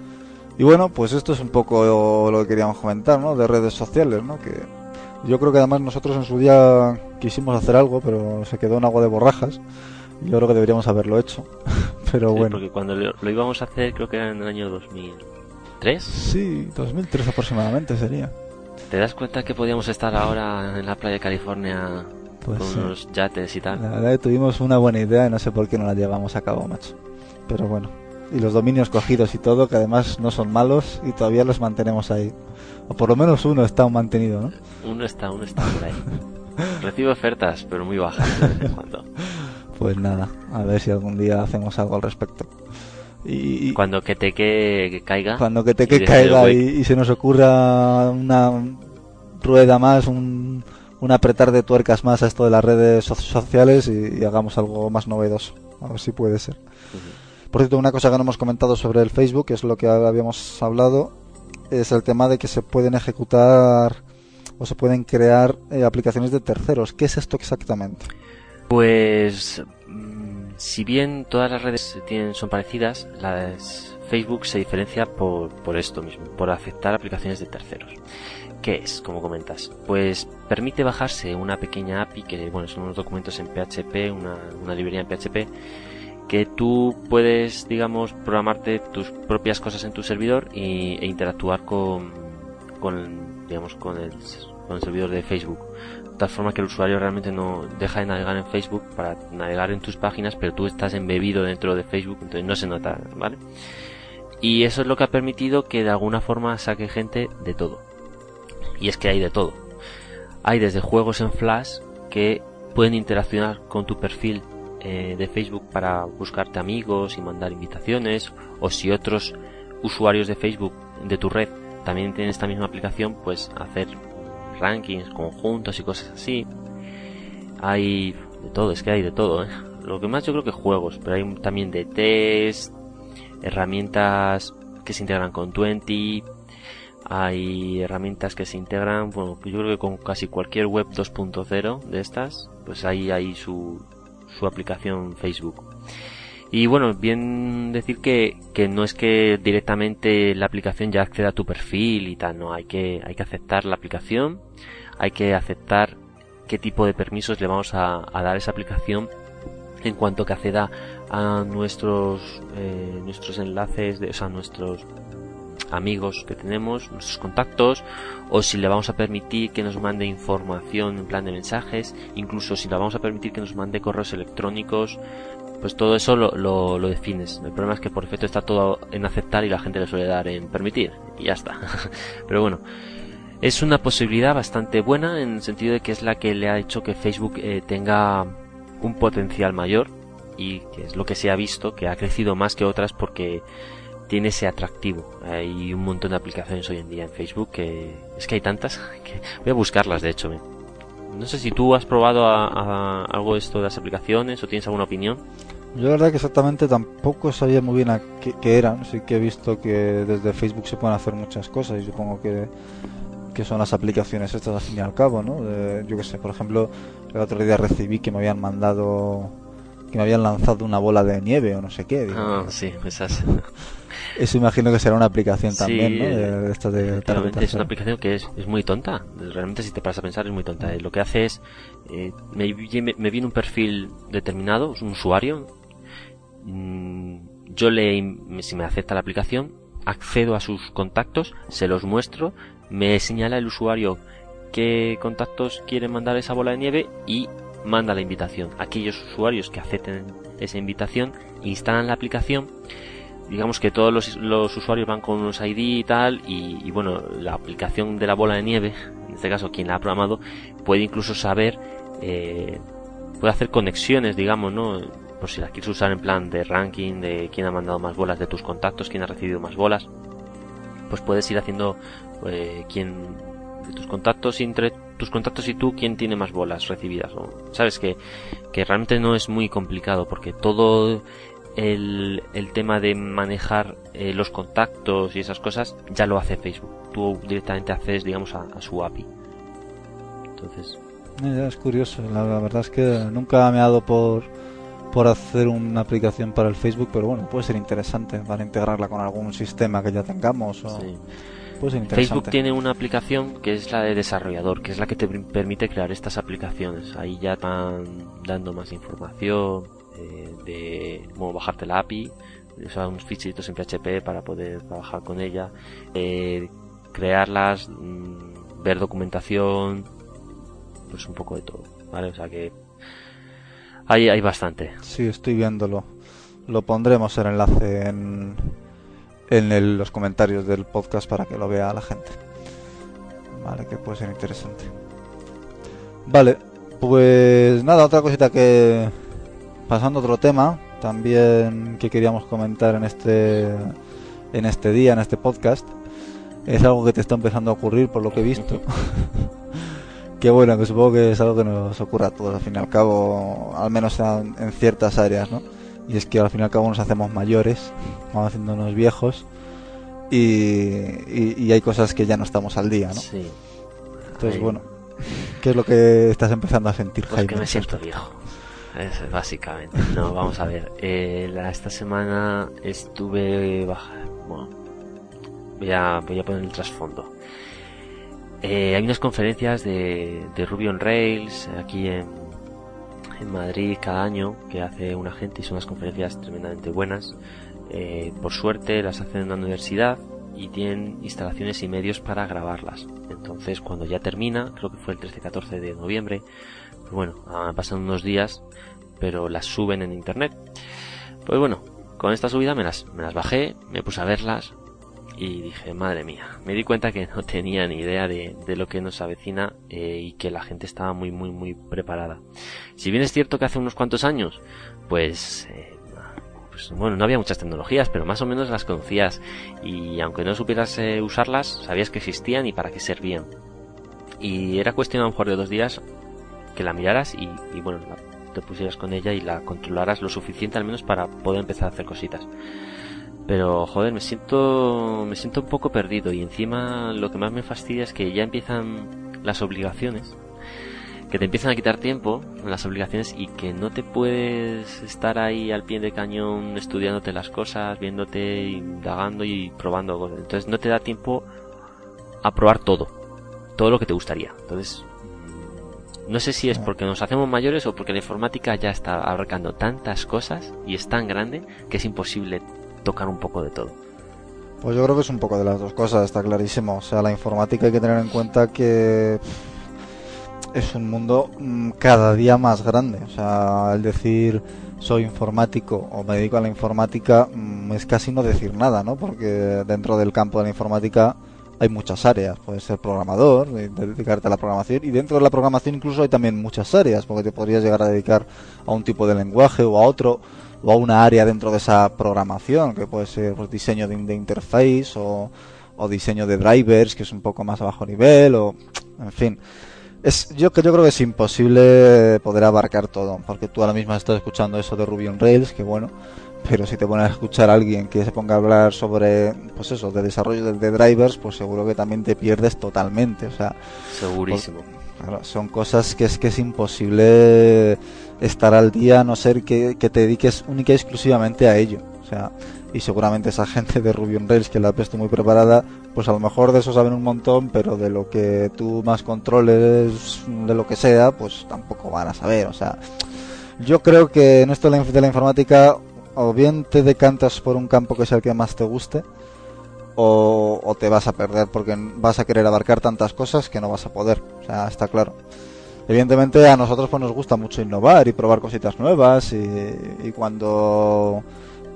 Y bueno, pues esto es un poco lo que queríamos comentar, ¿no? De redes sociales, ¿no? Que yo creo que además nosotros en su día quisimos hacer algo, pero se quedó en agua de borrajas. Yo creo que deberíamos haberlo hecho. Pero bueno. Porque cuando lo, íbamos a hacer, creo que era en el año 2003. Sí, 2003 aproximadamente sería. ¿Te das cuenta que podíamos estar ahora en la playa de California pues con unos yates y tal? La verdad que tuvimos una buena idea y no sé por qué no la llevamos a cabo, macho. Pero bueno. Y los dominios cogidos y todo, que además no son malos y todavía los mantenemos ahí. O por lo menos uno está mantenido, ¿no? Uno está, uno está por ahí. Recibo ofertas, pero muy bajas de vez en cuando. Pues nada, a ver si algún día hacemos algo al respecto. Y, cuando que te que, caiga. Cuando que te que caiga y, se nos ocurra una rueda más, un, apretar de tuercas más a esto de las redes sociales y, hagamos algo más novedoso. A ver si puede ser. Por cierto, una cosa que no hemos comentado sobre el Facebook, que es lo que habíamos hablado, es el tema de que se pueden ejecutar o se pueden crear eh, aplicaciones de terceros. ¿Qué es esto exactamente? Pues mm, si bien todas las redes tienen, son parecidas, las Facebook se diferencia por, por esto mismo, por aceptar aplicaciones de terceros. ¿Qué es, como comentas? Pues permite bajarse una pequeña API, que bueno, son unos documentos en PHP, una, librería en PHP, que tú puedes, digamos, programarte tus propias cosas en tu servidor e interactuar con, con digamos, con el, con el servidor de Facebook tal forma que el usuario realmente no deja de navegar en Facebook para navegar en tus páginas, pero tú estás embebido dentro de Facebook, entonces no se nota, ¿vale? Y eso es lo que ha permitido que de alguna forma saque gente de todo. Y es que hay de todo. Hay desde juegos en Flash que pueden interaccionar con tu perfil eh, de Facebook para buscarte amigos y mandar invitaciones, o si otros usuarios de Facebook de tu red también tienen esta misma aplicación, pues hacer rankings conjuntos y cosas así. Hay de todo, es que hay de todo, ¿eh? Lo que más yo creo que juegos, pero hay también de test, herramientas que se integran con Twenty, hay herramientas que se integran, bueno, yo creo que con casi cualquier web 2.0 de estas, pues ahí hay su, su aplicación Facebook. Y bueno, bien decir que, que no es que directamente la aplicación ya acceda a tu perfil y tal, no, hay que, hay que aceptar la aplicación, hay que aceptar qué tipo de permisos le vamos a, dar a esa aplicación en cuanto que acceda a nuestros eh, nuestros enlaces, de, o sea, nuestros amigos que tenemos, nuestros contactos, o si le vamos a permitir que nos mande información en plan de mensajes, incluso si le vamos a permitir que nos mande correos electrónicos, pues todo eso lo, lo, lo defines. El problema es que por efecto está todo en aceptar y la gente le suele dar en permitir, y ya está. Pero bueno, es una posibilidad bastante buena en el sentido de que es la que le ha hecho que Facebook eh, tenga un potencial mayor y que es lo que se ha visto que ha crecido más que otras porque tiene ese atractivo. Hay un montón de aplicaciones hoy en día en Facebook que es que hay tantas que voy a buscarlas de hecho. No sé si tú has probado a, algo de esto de las aplicaciones o tienes alguna opinión. Yo la verdad que exactamente tampoco sabía muy bien a qué, eran. Sí que he visto que desde Facebook se pueden hacer muchas cosas y supongo que, que son las aplicaciones estas al fin y al cabo, ¿no? yo que sé, por ejemplo, el otro día recibí que me habían mandado que me habían lanzado una bola de nieve o no sé qué. Ah, sí, esas. Eso imagino que será una aplicación también, ¿no? De, es una aplicación que es, es, muy tonta. Realmente, si te paras a pensar, es muy tonta. Lo que hace es. Eh, me, me, viene un perfil determinado, un usuario. Mm, yo le. Si me acepta la aplicación, accedo a sus contactos, se los muestro, me señala el usuario qué contactos quiere mandar esa bola de nieve y manda la invitación. Aquellos usuarios que acepten esa invitación instalan la aplicación digamos que todos los, usuarios van con unos ID y tal, y, bueno, la aplicación de la bola de nieve, en este caso quien la ha programado, puede incluso saber, eh, puede hacer conexiones, digamos, ¿no? Por si la quieres usar en plan de ranking, de quién ha mandado más bolas de tus contactos, quién ha recibido más bolas, pues puedes ir haciendo eh, quién de tus contactos entre tus contactos y tú quién tiene más bolas recibidas sabes que, que realmente no es muy complicado porque todo el, el tema de manejar eh, los contactos y esas cosas ya lo hace Facebook. Tú directamente accedes, digamos, a, su API. Entonces. Es curioso, la, verdad es que nunca me ha dado por, por hacer una aplicación para el Facebook, pero bueno, puede ser interesante para integrarla con algún sistema que ya tengamos. O... Facebook tiene una aplicación que es la de desarrollador, que es la que te permite crear estas aplicaciones. Ahí ya están dando más información eh, de cómo bajarte la API, usar unos fichitos en PHP para poder trabajar con ella, eh, crearlas, mm, ver documentación, pues un poco de todo, ¿vale? O sea que hay, hay bastante. Sí, estoy viéndolo. Lo pondremos el enlace en, en los comentarios del podcast para que lo vea la gente. Vale, que puede ser interesante. Vale, pues nada, otra cosita que, pasando a otro tema, también que queríamos comentar en este en este día, en este podcast, es algo que te está empezando a ocurrir por lo que he visto. que bueno, que supongo que es algo que nos ocurra a todos al fin y al cabo, al menos en, ciertas áreas, ¿no? Y es que al fin y al cabo nos hacemos mayores, vamos haciéndonos viejos y, y, hay cosas que ya no estamos al día, ¿no? Sí. Entonces, bueno, ¿qué es lo que estás empezando a sentir, pues que me siento viejo básicamente. No, vamos a ver. Eh, esta semana estuve. Bueno, voy a, voy a poner el trasfondo. Eh, hay unas conferencias de, de Ruby on Rails aquí en, en Madrid cada año que hace una gente y son unas conferencias tremendamente buenas. Eh, por suerte las hacen en una universidad y tienen instalaciones y medios para grabarlas. Entonces, cuando ya termina, creo que fue el 13-14 de noviembre, pues bueno, pasan unos días, pero las suben en internet. Pues bueno, con esta subida me las, me las bajé, me puse a verlas y dije, madre mía, me di cuenta que no tenía ni idea de, de lo que nos avecina eh, y que la gente estaba muy, muy, muy preparada. Si bien es cierto que hace unos cuantos años, pues, eh, pues bueno, no había muchas tecnologías, pero más o menos las conocías y aunque no supieras eh, usarlas, sabías que existían y para qué servían. Y era cuestión a lo mejor de dos días que la miraras y, bueno, te pusieras con ella y la controlaras lo suficiente al menos para poder empezar a hacer cositas. Pero joder, me siento me siento un poco perdido y encima lo que más me fastidia es que ya empiezan las obligaciones que te empiezan a quitar tiempo las obligaciones y que no te puedes estar ahí al pie de cañón estudiándote las cosas, viéndote, indagando y probando cosas. Entonces no te da tiempo a probar todo, todo lo que te gustaría. Entonces, no sé si es porque nos hacemos mayores o porque la informática ya está abarcando tantas cosas y es tan grande que es imposible tocar un poco de todo. Pues yo creo que es un poco de las dos cosas, está clarísimo. O sea, la informática hay que tener en cuenta que es un mundo mm, cada día más grande. O sea, el decir soy informático o me dedico a la informática mm, es casi no decir nada, ¿no? Porque dentro del campo de la informática hay muchas áreas. Puedes ser programador, dedicarte a la programación y dentro de la programación incluso hay también muchas áreas, porque te podrías llegar a dedicar a un tipo de lenguaje o a otro o a una área dentro de esa programación, que puede ser pues, diseño de, de interface o, o diseño de drivers, que es un poco más a bajo nivel, o en fin es, yo, yo creo que es imposible poder abarcar todo, porque tú ahora mismo estás escuchando eso de Ruby on Rails, que bueno, pero si te pones a escuchar a alguien que se ponga a hablar sobre, pues eso, de desarrollo de, drivers, pues seguro que también te pierdes totalmente, o sea... Segurísimo. son cosas que es que es imposible estar al día a no ser que, que te dediques única y exclusivamente a ello, o sea y seguramente esa gente de Ruby on Rails que la ha puesto muy preparada, pues a lo mejor de eso saben un montón, pero de lo que tú más controles, de lo que sea, pues tampoco van a saber. O sea, yo creo que en esto de la informática, o bien te decantas por un campo que sea el que más te guste, o, o te vas a perder porque vas a querer abarcar tantas cosas que no vas a poder. O sea, está claro evidentemente a nosotros pues nos gusta mucho innovar y probar cositas nuevas y, cuando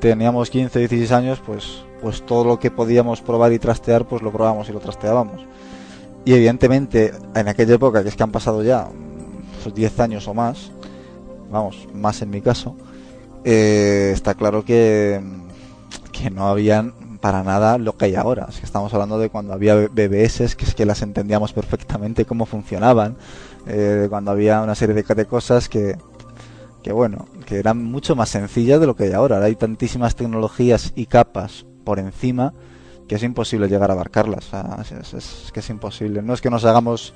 teníamos 15, 16 años, pues, pues todo lo que podíamos probar y trastear, pues lo probamos y lo trasteábamos. Y evidentemente, en aquella época, que es que han pasado ya 10 pues, años o más, vamos, más en mi caso, eh, está claro que, que no habían para nada lo que hay ahora. Es que estamos hablando de cuando había BBS, que es que las entendíamos perfectamente cómo funcionaban, eh, cuando había una serie de, cosas que, que bueno, que eran mucho más sencillas de lo que hay ahora. hay tantísimas tecnologías y capas por encima que es imposible llegar a abarcarlas. es, que es imposible. No es que nos hagamos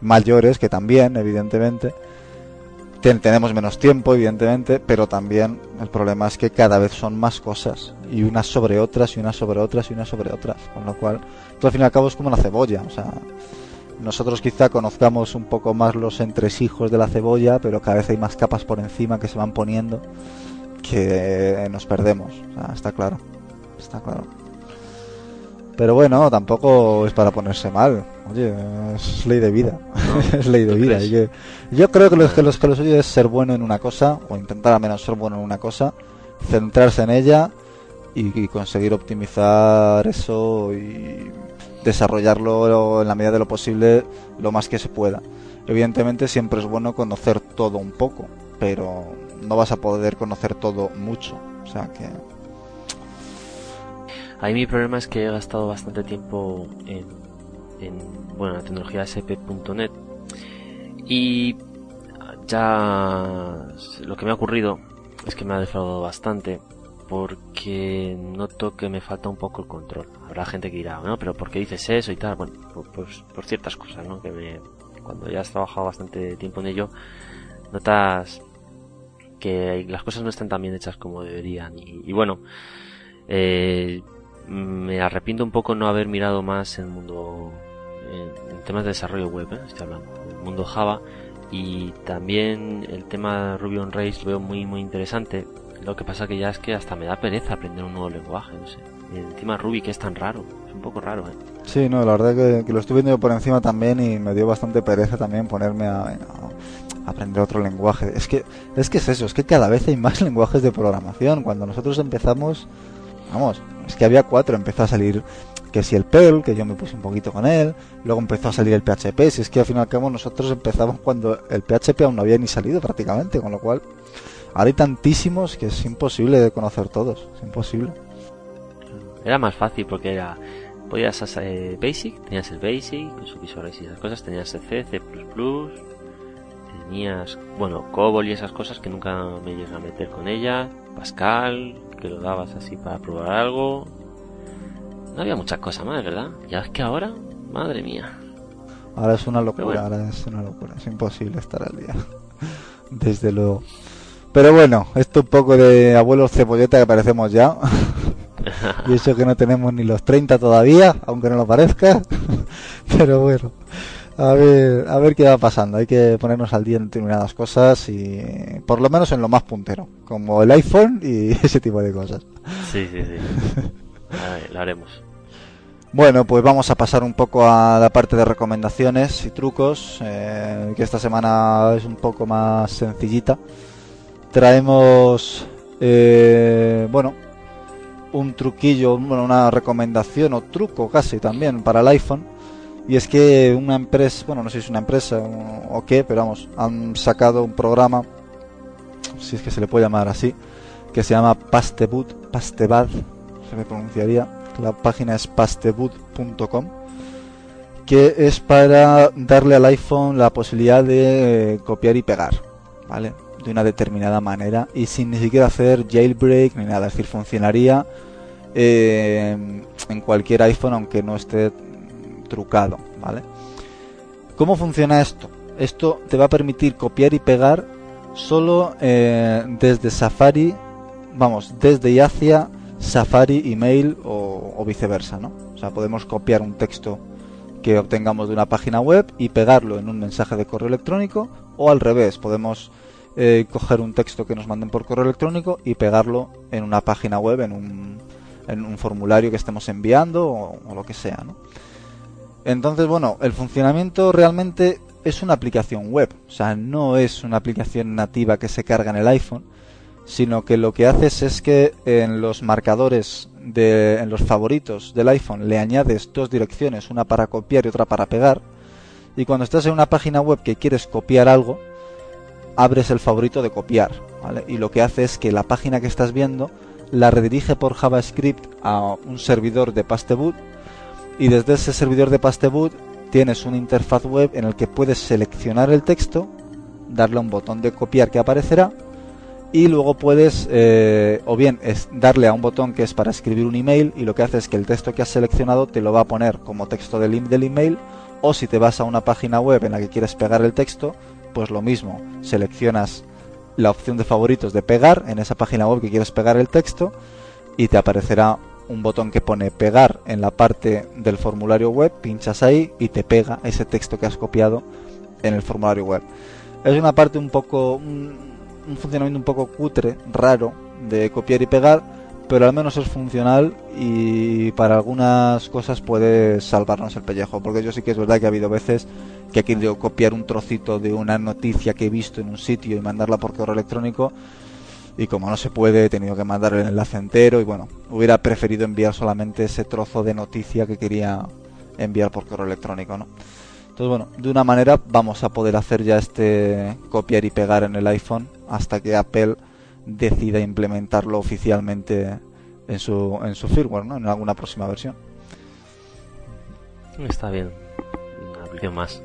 mayores, que también, evidentemente. tenemos menos tiempo, evidentemente, pero también el problema es que cada vez son más cosas. Y unas sobre otras, y unas sobre otras, y unas sobre otras. Con lo cual, al fin y al cabo es como la cebolla. O sea, nosotros quizá conozcamos un poco más los entresijos de la cebolla, pero cada vez hay más capas por encima que se van poniendo que nos perdemos. está claro. Está claro. Pero bueno, tampoco es para ponerse mal. Oye, es ley de vida. es ley de vida. yo creo que, los que los que los oye es ser bueno en una cosa, o intentar al menos ser bueno en una cosa, centrarse en ella y conseguir optimizar eso y desarrollarlo en la medida de lo posible lo más que se pueda. Evidentemente siempre es bueno conocer todo un poco, pero no vas a poder conocer todo mucho. O sea que... Ahí mi problema es que he gastado bastante tiempo en, en bueno, la tecnología SP.NET y ya lo que me ha ocurrido es que me ha defraudado bastante porque noto que me falta un poco el control. Habrá gente que dirá, no, pero ¿por qué dices eso y tal? Bueno, pues por ciertas cosas, ¿no? Que me, cuando ya has trabajado bastante tiempo en ello, notas que las cosas no están tan bien hechas como deberían. Y, bueno, eh, me arrepiento un poco no haber mirado más el mundo, en, temas de desarrollo web, ¿eh? estoy hablando, el mundo Java. Y también el tema Ruby on Rails lo veo muy, muy interesante lo que pasa que ya es que hasta me da pereza aprender un nuevo lenguaje, no sé. Y encima Ruby que es tan raro, es un poco raro, ¿eh? Sí, no, la verdad que, lo estuve viendo por encima también y me dio bastante pereza también ponerme a, aprender otro lenguaje. Es que, es que es eso, es que cada vez hay más lenguajes de programación. Cuando nosotros empezamos, vamos, es que había cuatro, empezó a salir que si el Perl, que yo me puse un poquito con él, luego empezó a salir el PHP, si es que al fin y al cabo nosotros empezamos cuando el PHP aún no había ni salido prácticamente, con lo cual Ahora hay tantísimos que es imposible de conocer todos, es imposible. Era más fácil porque era podías hacer eh, Basic, tenías el Basic, con su Visual y esas cosas, tenías el C, C++, tenías, bueno, COBOL y esas cosas que nunca me llegué a meter con ella, Pascal, que lo dabas así para probar algo. No había muchas cosas más, ¿verdad? Ya es que ahora, madre mía. Ahora es una locura, ahora es una locura, es imposible estar al día. Desde luego. Pero bueno, esto un poco de abuelo cebolleta que parecemos ya. y eso que no tenemos ni los 30 todavía, aunque no lo parezca. Pero bueno, a ver, a ver qué va pasando. Hay que ponernos al día en determinadas cosas y por lo menos en lo más puntero, como el iPhone y ese tipo de cosas. Sí, sí, sí. lo haremos. Bueno, pues vamos a pasar un poco a la parte de recomendaciones y trucos, eh, que esta semana es un poco más sencillita. Traemos, eh, bueno, un truquillo, bueno, una recomendación o truco casi también para el iPhone. Y es que una empresa, bueno, no sé si es una empresa o, qué, pero vamos, han sacado un programa, si es que se le puede llamar así, que se llama Pastebud, Pastebad, se me pronunciaría la página es pasteboot.com, que es para darle al iPhone la posibilidad de eh, copiar y pegar, ¿vale? De una determinada manera y sin ni siquiera hacer jailbreak ni nada, es decir, funcionaría eh, en cualquier iPhone aunque no esté trucado, ¿vale? ¿Cómo funciona esto? Esto te va a permitir copiar y pegar solo eh, desde Safari, vamos, desde y hacia Safari, email o, o viceversa, ¿no? O sea, podemos copiar un texto que obtengamos de una página web y pegarlo en un mensaje de correo electrónico o al revés, podemos eh, coger un texto que nos manden por correo electrónico y pegarlo en una página web, en un, en un formulario que estemos enviando o, o, lo que sea. ¿no? Entonces, bueno, el funcionamiento realmente es una aplicación web, o sea, no es una aplicación nativa que se carga en el iPhone, sino que lo que haces es que en los marcadores de en los favoritos del iPhone le añades dos direcciones, una para copiar y otra para pegar. Y cuando estás en una página web que quieres copiar algo, abres el favorito de copiar. Y lo que hace es que la página que estás viendo la redirige por JavaScript a un servidor de Pasteboot y desde ese servidor de Pasteboot tienes una interfaz web en el que puedes seleccionar el texto, darle un botón de copiar que aparecerá y luego puedes eh, o bien es darle a un botón que es para escribir un email y lo que hace es que el texto que has seleccionado te lo va a poner como texto del, del email o si te vas a una página web en la que quieres pegar el texto pues lo mismo seleccionas la opción de favoritos de pegar en esa página web que quieres pegar el texto y te aparecerá un botón que pone pegar en la parte del formulario web pinchas ahí y te pega ese texto que has copiado en el formulario web. Es una parte un poco un funcionamiento un poco cutre, raro, de copiar y pegar, pero al menos es funcional y para algunas cosas puede salvarnos el pellejo, porque yo sí que es verdad que ha habido veces que he querido copiar un trocito de una noticia que he visto en un sitio y mandarla por correo electrónico y como no se puede he tenido que mandar el enlace entero y bueno, hubiera preferido enviar solamente ese trozo de noticia que quería enviar por correo electrónico, ¿no? Entonces, bueno, de una manera vamos a poder hacer ya este copiar y pegar en el iPhone hasta que Apple decida implementarlo oficialmente en su, en su firmware, ¿no? En alguna próxima versión. Está bien. Una aplicación más.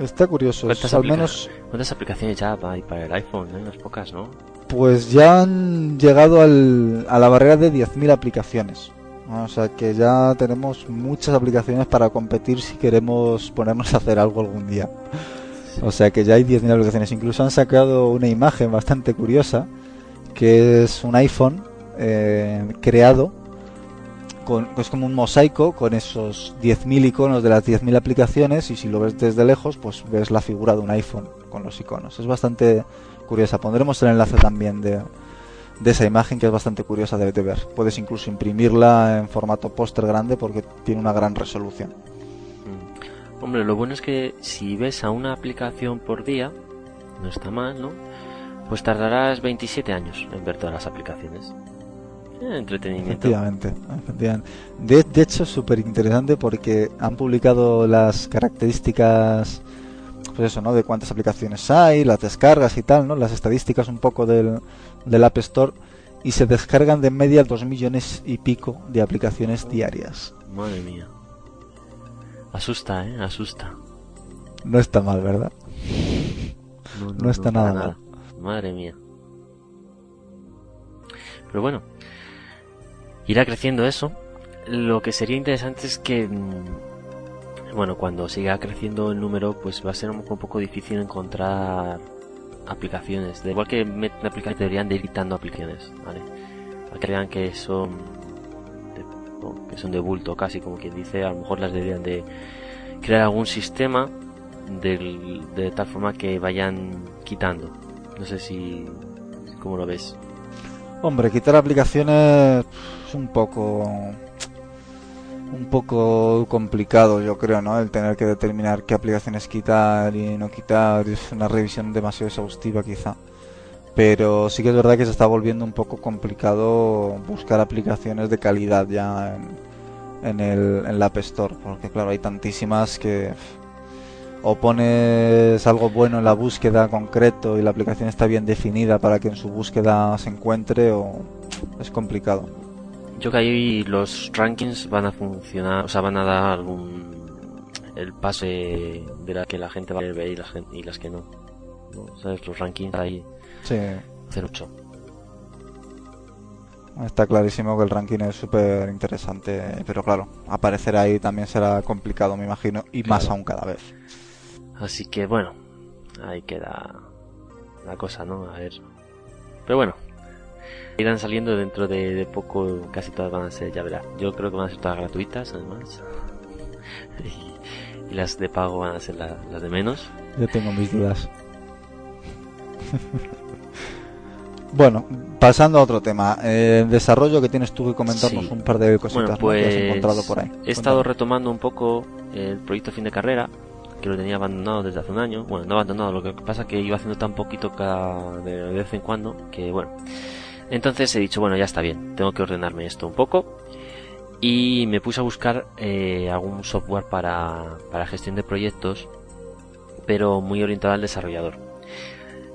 Está curioso. ¿Cuántas, al menos... ¿Cuántas aplicaciones ya hay para el iPhone? Hay unas pocas, ¿no? Pues ya han llegado al, a la barrera de 10.000 aplicaciones. O sea que ya tenemos muchas aplicaciones para competir si queremos ponernos a hacer algo algún día. O sea que ya hay 10.000 aplicaciones. Incluso han sacado una imagen bastante curiosa, que es un iPhone eh, creado, con, es como un mosaico con esos 10.000 iconos de las 10.000 aplicaciones y si lo ves desde lejos, pues ves la figura de un iPhone con los iconos. Es bastante curiosa. Pondremos el enlace también de, esa imagen que es bastante curiosa de, de ver. Puedes incluso imprimirla en formato póster grande porque tiene una gran resolución. Hombre, lo bueno es que si ves a una aplicación por día, no está mal, ¿no? Pues tardarás 27 años en ver todas las aplicaciones. Eh, entretenimiento. Efectivamente, efectivamente. De, de hecho, es súper interesante porque han publicado las características, pues eso, ¿no? De cuántas aplicaciones hay, las descargas y tal, ¿no? Las estadísticas un poco del, del App Store y se descargan de media dos millones y pico de aplicaciones diarias. Madre mía. Asusta, ¿eh? Asusta. No está mal, ¿verdad? no, está nada, nada Madre mía. Pero bueno, irá creciendo eso. Lo que sería interesante es que, mm, bueno, cuando siga creciendo el número, pues va a ser un poco, difícil encontrar aplicaciones. De igual que meten aplicaciones, deberían de ir quitando aplicaciones, ¿vale? Para que que son de, que son de bulto, casi como quien dice, a lo mejor las deberían de crear algún sistema de, de tal forma que vayan quitando. No sé si, cómo lo ves. Hombre, quitar aplicaciones es un poco un poco complicado, yo creo, ¿no? El tener que determinar qué aplicaciones quitar y no quitar es una revisión demasiado exhaustiva, quizá. Pero sí que es verdad que se está volviendo un poco complicado buscar aplicaciones de calidad ya en, en el en la App Store, porque claro, hay tantísimas que o pones algo bueno en la búsqueda concreto y la aplicación está bien definida para que en su búsqueda se encuentre o es complicado. Yo que ahí los rankings van a funcionar, o sea, van a dar algún el pase de la que la gente va a ver y, la y las que no. ¿Sabes? Los rankings ahí. Sí. 08. Está clarísimo que el ranking es súper interesante, pero claro, aparecer ahí también será complicado, me imagino, y más aún cada vez. Así que bueno, ahí queda la cosa, ¿no? A ver. Pero bueno, irán saliendo dentro de, poco, casi todas van a ser, ya verá. Yo creo que van a ser todas gratuitas, además. y, las de pago van a ser las de menos. Yo tengo mis dudas. bueno, pasando a otro tema. Eh, desarrollo que tienes tú que comentarnos un par de cositas que has pues, encontrado por ahí. He estado retomando un poco el proyecto fin de carrera que lo tenía abandonado desde hace un año. Bueno, no abandonado, lo que pasa es que iba haciendo tan poquito cada de vez en cuando que bueno. Entonces he dicho, bueno, ya está bien, tengo que ordenarme esto un poco. Y me puse a buscar eh, algún software para, para gestión de proyectos, pero muy orientado al desarrollador.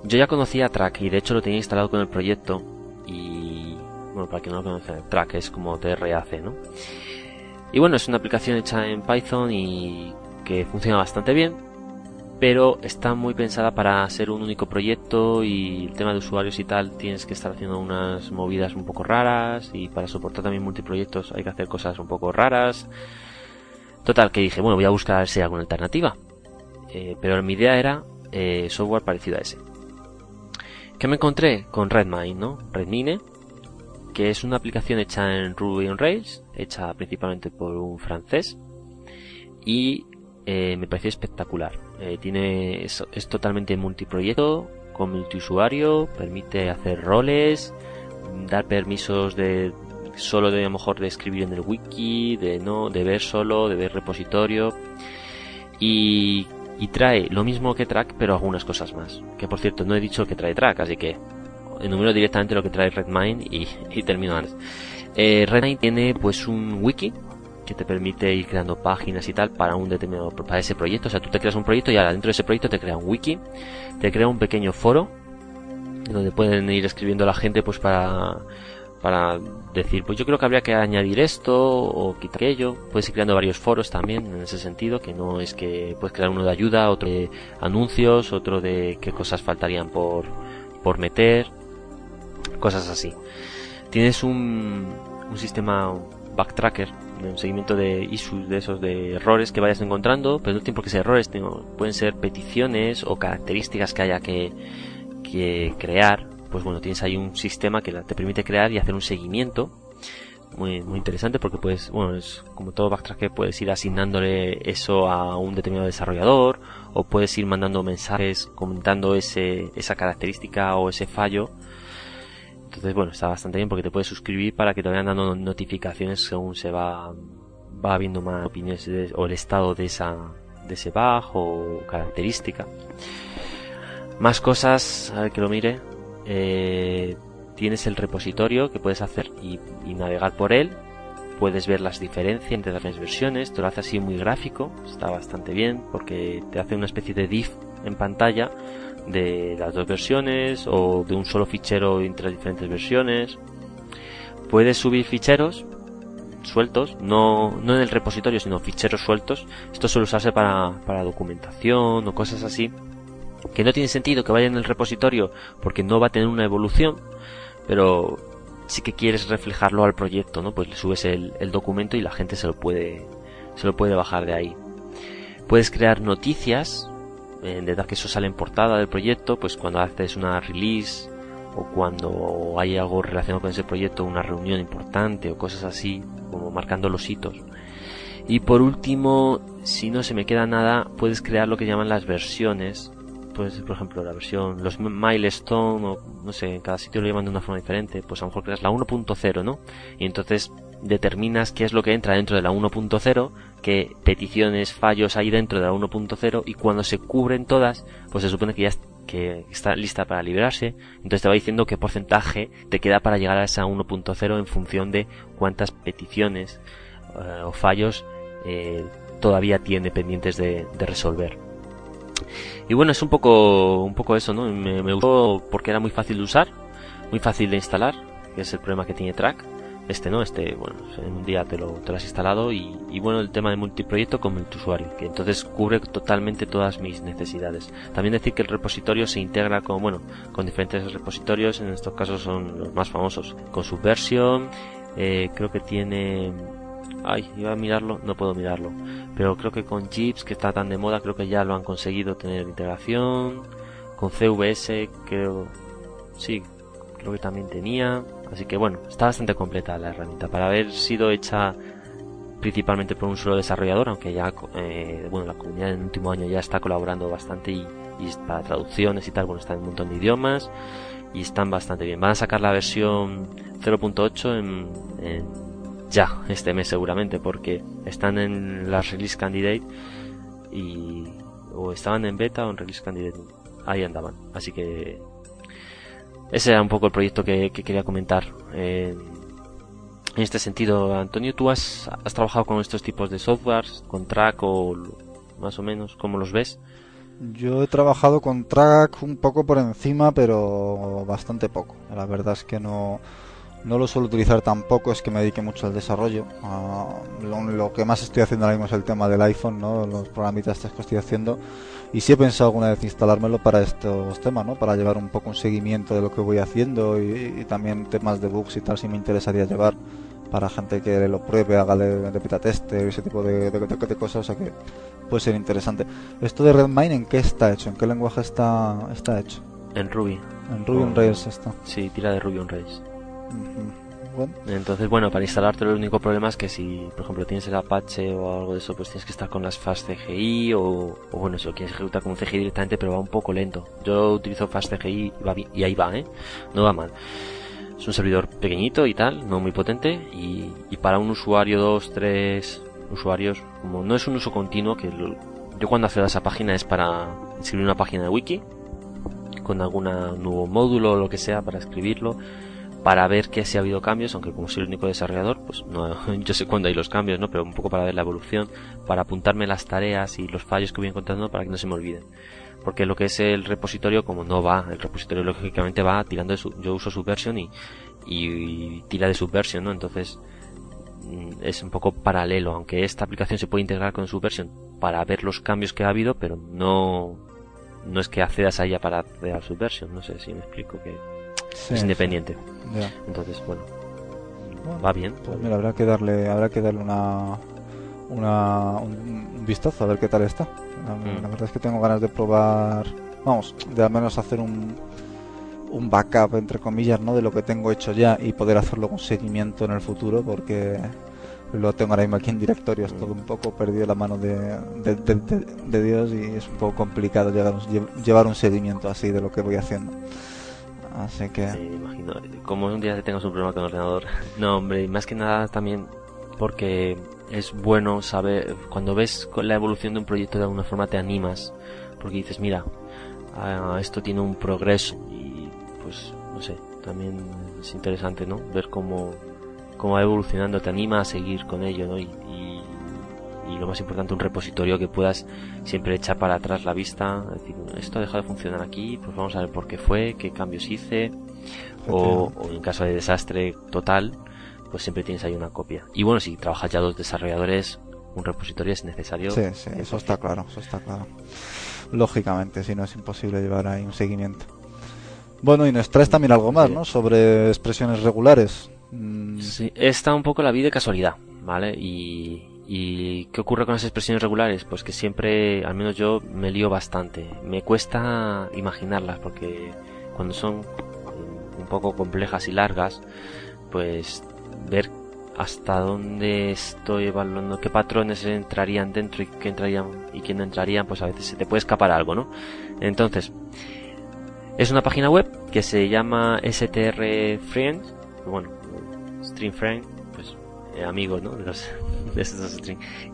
Yo ya conocía Track y de hecho lo tenía instalado con el proyecto. Y bueno, para quien no lo conoce, Track es como TRAC, ¿no? Y bueno, es una aplicación hecha en Python y que funciona bastante bien, pero está muy pensada para ser un único proyecto y el tema de usuarios y tal tienes que estar haciendo unas movidas un poco raras y para soportar también multiproyectos hay que hacer cosas un poco raras. Total, que dije, bueno, voy a buscar si hay alguna alternativa. Eh, pero mi idea era eh, software parecido a ese. ¿Qué me encontré? Con Redmine, ¿no? Redmine, que es una aplicación hecha en Ruby on Rails, hecha principalmente por un francés, y eh, me pareció espectacular. Eh, tiene es, totalmente multiproyecto, con multiusuario, permite hacer roles, dar permisos de solo de a lo mejor de escribir en el wiki, de no, de ver solo, de ver repositorio y, y trae lo mismo que Track pero algunas cosas más. Que por cierto no he dicho que trae Track, así que enumero directamente lo que trae Redmine y, y termino antes. Eh, Redmine tiene pues un wiki que te permite ir creando páginas y tal para un determinado para ese proyecto. O sea, tú te creas un proyecto y ahora dentro de ese proyecto te crea un wiki, te crea un pequeño foro donde pueden ir escribiendo la gente pues para para decir, pues yo creo que habría que añadir esto o quitar aquello. Puedes ir creando varios foros también en ese sentido, que no es que puedes crear uno de ayuda, otro de anuncios, otro de qué cosas faltarían por, por meter, cosas así. Tienes un, un sistema backtracker un seguimiento de issues, de esos de errores que vayas encontrando, pero no tiene por qué ser errores, pueden ser peticiones o características que haya que, que crear. Pues bueno, tienes ahí un sistema que te permite crear y hacer un seguimiento muy, muy interesante porque puedes, bueno, es como todo backtracker, puedes ir asignándole eso a un determinado desarrollador o puedes ir mandando mensajes comentando ese, esa característica o ese fallo entonces, bueno, está bastante bien porque te puedes suscribir para que te vayan dando notificaciones según se va, va viendo más opiniones o el estado de esa, de ese bug o característica. Más cosas, a ver que lo mire. Eh, tienes el repositorio que puedes hacer y, y, navegar por él. Puedes ver las diferencias entre las versiones. Te lo hace así muy gráfico. Está bastante bien porque te hace una especie de div en pantalla de las dos versiones o de un solo fichero entre diferentes versiones. Puedes subir ficheros sueltos, no, no en el repositorio, sino ficheros sueltos. Esto suele usarse para, para documentación o cosas así. que no tiene sentido que vaya en el repositorio porque no va a tener una evolución, pero sí que quieres reflejarlo al proyecto, ¿no? Pues le subes el, documento y la gente se lo puede se lo puede bajar de ahí. Puedes crear noticias, en de que eso sale en portada del proyecto, pues cuando haces una release o cuando hay algo relacionado con ese proyecto, una reunión importante o cosas así, como marcando los hitos. Y por último, si no se me queda nada, puedes crear lo que llaman las versiones. Pues, por ejemplo, la versión, los milestone, o no sé, en cada sitio lo llaman de una forma diferente. Pues a lo mejor creas la 1.0, ¿no? Y entonces determinas qué es lo que entra dentro de la 1.0, qué peticiones, fallos hay dentro de la 1.0 y cuando se cubren todas, pues se supone que ya está lista para liberarse, entonces te va diciendo qué porcentaje te queda para llegar a esa 1.0 en función de cuántas peticiones eh, o fallos eh, todavía tiene pendientes de, resolver. Y bueno, es un poco, un poco eso, ¿no? Me, me, gustó porque era muy fácil de usar, muy fácil de instalar, que es el problema que tiene Track. Este no, este, bueno, en un día te lo, te lo has instalado y, y bueno, el tema de multiproyecto con multiusuario, que entonces cubre totalmente todas mis necesidades. También decir que el repositorio se integra con, bueno, con diferentes repositorios, en estos casos son los más famosos, con Subversion, eh, creo que tiene Ay, iba a mirarlo, no puedo mirarlo. Pero creo que con Jeeps, que está tan de moda, creo que ya lo han conseguido tener integración. Con CVS, creo. Sí, creo que también tenía. Así que bueno, está bastante completa la herramienta. Para haber sido hecha principalmente por un solo desarrollador, aunque ya, eh, bueno, la comunidad en el último año ya está colaborando bastante y, y para traducciones y tal, bueno, está en un montón de idiomas y están bastante bien. Van a sacar la versión 0.8 en, en ya este mes seguramente porque están en la release candidate y o estaban en beta o en release candidate ahí andaban así que ese era un poco el proyecto que, quería comentar. En este sentido Antonio tú has, has trabajado con estos tipos de softwares con track o más o menos cómo los ves yo he trabajado con track un poco por encima pero bastante poco. La verdad es que no no lo suelo utilizar tampoco, es que me dedique mucho al desarrollo. Ah, lo, que más estoy haciendo ahora mismo es el tema del iPhone, ¿no? los programitas que estoy haciendo. Y sí he pensado alguna vez instalármelo para estos temas, ¿no? para llevar un poco un seguimiento de lo que voy haciendo y, también temas de bugs y tal, si me interesaría llevar para gente que lo pruebe, haga de, de beta tester, ese tipo de, de, cosas, o sea que puede ser interesante. ¿Esto de Redmine en qué está hecho? ¿En qué lenguaje está, está hecho? En Ruby. En Ruby on Rails está. Sí, tira de Ruby on Rails. Entonces, bueno, para instalarte el único problema es que si, por ejemplo, tienes el Apache o algo de eso, pues tienes que estar con las Fast CGI o, bueno, si lo quieres ejecutar con un CGI directamente, pero va un poco lento. Yo utilizo Fast CGI y, ahí va, ¿eh? No va mal. Es un servidor pequeñito y tal, no muy potente, y, para un usuario, dos, tres usuarios, como no es un uso continuo, que yo cuando accedo a esa página es para escribir una página de wiki, con algún nuevo módulo o lo que sea para escribirlo, para ver que si ha habido cambios, aunque como soy el único desarrollador, pues no, yo sé cuándo hay los cambios, ¿no? Pero un poco para ver la evolución, para apuntarme las tareas y los fallos que voy encontrando para que no se me olviden. Porque lo que es el repositorio, como no va, el repositorio lógicamente va tirando de su, yo uso Subversion y, y, tira de Subversion, ¿no? Entonces, mm, es un poco paralelo, aunque esta aplicación se puede integrar con Subversion para ver los cambios que ha habido, pero no, no es que accedas a ella para a Subversion, no sé si me explico que es independiente. Entonces, bueno, va bien. Pues mira, habrá que darle, habrá que darle una, una un, vistazo a ver qué tal está. La, mm. verdad es que tengo ganas de probar, vamos, de al menos hacer un, un backup entre comillas, ¿no? De lo que tengo hecho ya y poder hacerlo con seguimiento en el futuro, porque lo tengo ahora mismo aquí en directorio, es todo un poco perdido la mano de, de, Dios y es un poco complicado llegar, llevar un seguimiento así de lo que voy haciendo. Así que. Sí, imagino. Como un día tengas un problema con el ordenador. No, hombre, más que nada también porque es bueno saber. Cuando ves la evolución de un proyecto de alguna forma te animas. Porque dices, mira, ah, esto tiene un progreso. Y pues, no sé, también es interesante, ¿no? Ver cómo, cómo va evolucionando. Te anima a seguir con ello, ¿no? y y lo más importante un repositorio que puedas siempre echar para atrás la vista, decir, esto ha dejado de funcionar aquí, pues vamos a ver por qué fue, qué cambios hice, o, en caso de desastre total, pues siempre tienes ahí una copia. Y bueno, si trabajas ya dos desarrolladores, un repositorio es necesario. Sí, sí, eso está claro, eso está claro. lógicamente, si no es imposible llevar ahí un seguimiento. Bueno, y nos traes también algo más, ¿no? Sobre expresiones regulares. Mm. Sí, está un poco la vida de casualidad, ¿vale? Y, ¿Y qué ocurre con las expresiones regulares? Pues que siempre, al menos yo, me lío bastante. Me cuesta imaginarlas porque cuando son un poco complejas y largas, pues ver hasta dónde estoy evaluando, qué patrones entrarían dentro y qué entrarían y qué no entrarían, pues a veces se te puede escapar algo, ¿no? Entonces, es una página web que se llama STR Friends, bueno, Stream Friend, pues amigos, ¿no? De los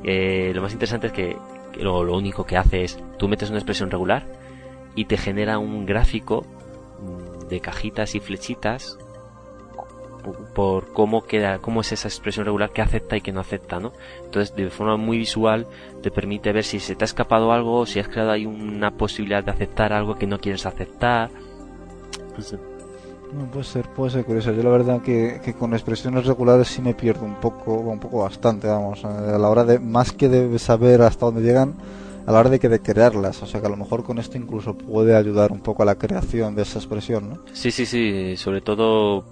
eh, lo más interesante es que, lo, único que hace es tú metes una expresión regular y te genera un gráfico mm, de cajitas y flechitas por cómo queda, cómo es esa expresión regular que acepta y que no acepta, ¿no? Entonces, de forma muy visual, te permite ver si se te ha escapado algo, si has creado ahí una posibilidad de aceptar algo que no quieres aceptar. No, puede ser, puede ser curioso. Yo la verdad que, que, con expresiones regulares sí me pierdo un poco, un poco bastante, vamos, eh, a la hora de, más que de saber hasta dónde llegan, a la hora de que de crearlas. O sea que a lo mejor con esto incluso puede ayudar un poco a la creación de esa expresión, ¿no? Sí, sí, sí. Sobre todo,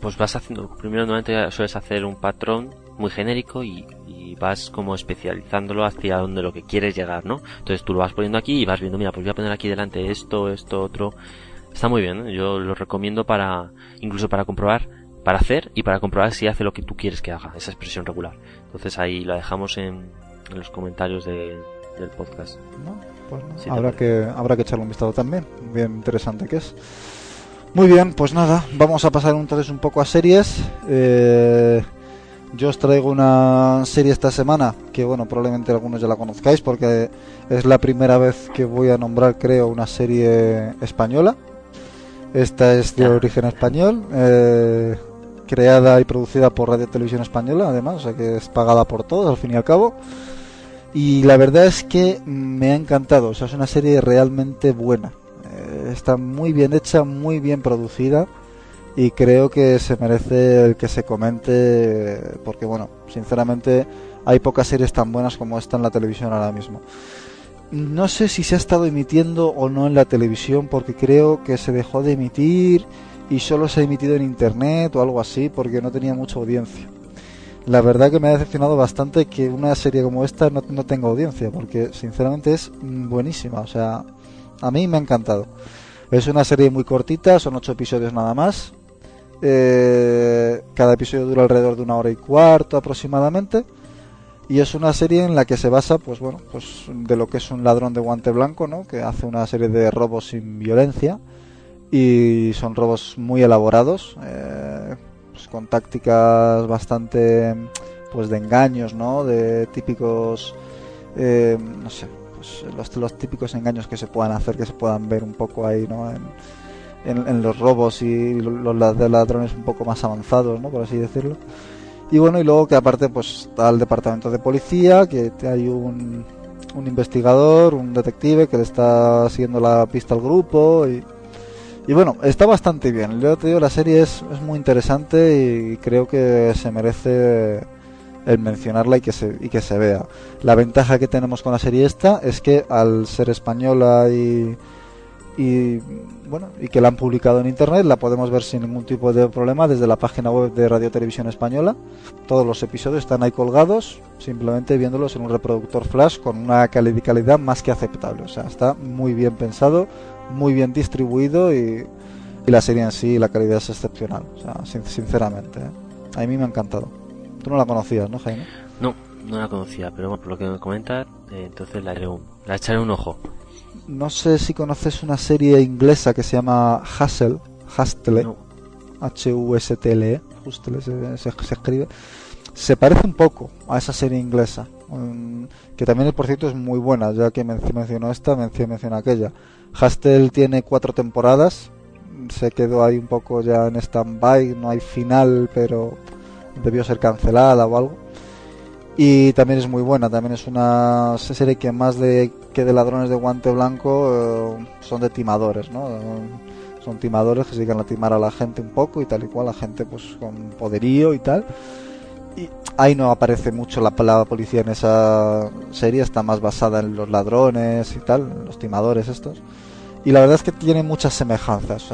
pues vas haciendo, primero normalmente sueles hacer un patrón muy genérico y, y vas como especializándolo hacia donde lo que quieres llegar, ¿no? Entonces tú lo vas poniendo aquí y vas viendo, mira, pues voy a poner aquí delante esto, esto, otro Está muy bien, ¿eh? yo lo recomiendo para, incluso para comprobar, para hacer y para comprobar si hace lo que tú quieres que haga, esa expresión regular. Entonces ahí la dejamos en, en los comentarios del podcast. pues habrá, que, habrá que echarle un vistazo también, bien interesante que es. Muy bien, pues nada, vamos a pasar entonces un poco a series. Eh, yo os traigo una serie esta semana que, bueno, probablemente algunos ya la conozcáis porque es la primera vez que voy a nombrar, creo, una serie española. Esta es de origen español, eh, creada y producida por Radio Televisión Española, además, o sea que es pagada por todos al fin y al cabo. Y la verdad es que me ha encantado, o sea, es una serie realmente buena. Eh, está muy bien hecha, muy bien producida y creo que se merece el que se comente porque, bueno, sinceramente hay pocas series tan buenas como esta en la televisión ahora mismo no sé si se ha estado emitiendo o no en la televisión porque creo que se dejó de emitir y solo se ha emitido en internet o algo así porque no tenía mucha audiencia. La verdad que me ha decepcionado bastante que una serie como esta no, tenga audiencia porque sinceramente es buenísima, o sea, a mí me ha encantado. Es una serie muy cortita, son ocho episodios nada más. Eh, cada episodio dura alrededor de una hora y cuarto aproximadamente y es una serie en la que se basa pues bueno pues de lo que es un ladrón de guante blanco no que hace una serie de robos sin violencia. Y son robos muy elaborados eh, pues con tácticas bastante pues de engaños no de típicos eh, no sé pues los, los típicos engaños que se puedan hacer que se puedan ver un poco ahí no en, en los robos y los de ladrones un poco más avanzados no por así decirlo y bueno, y luego que aparte pues está el departamento de policía, que hay un, un investigador, un detective que le está siguiendo la pista al grupo y, y bueno, está bastante bien. Yo te digo, la serie es, es muy interesante y creo que se merece el mencionarla y que se y que se vea. La ventaja que tenemos con la serie esta es que al ser española y y bueno y que la han publicado en internet la podemos ver sin ningún tipo de problema desde la página web de Radio Televisión Española. Todos los episodios están ahí colgados simplemente viéndolos en un reproductor flash con una calidad más que aceptable. O sea está muy bien pensado muy bien distribuido y, y la serie en sí la calidad es excepcional o sea sinceramente ¿eh? a mí me ha encantado. Tú no la conocías no Jaime no no la conocía pero bueno, por lo que me comentas eh, entonces la, la echaré un ojo no sé si conoces una serie inglesa que se llama Hustle, Hustle, H-U-S-T-L-E, se, se, escribe. Se parece un poco a esa serie inglesa, um, que también por cierto es muy buena, ya que mencionó esta, menciona aquella. Hustle tiene cuatro temporadas, se quedó ahí un poco ya en stand-by, no hay final, pero debió ser cancelada o algo y también es muy buena también es una serie que más de que de ladrones de guante blanco eh, son de timadores no son timadores que se dedican a timar a la gente un poco y tal y cual la gente pues con poderío y tal y ahí no aparece mucho la palabra policía en esa serie, está más basada en los ladrones y tal, los timadores estos. Y la verdad es que tiene muchas semejanzas.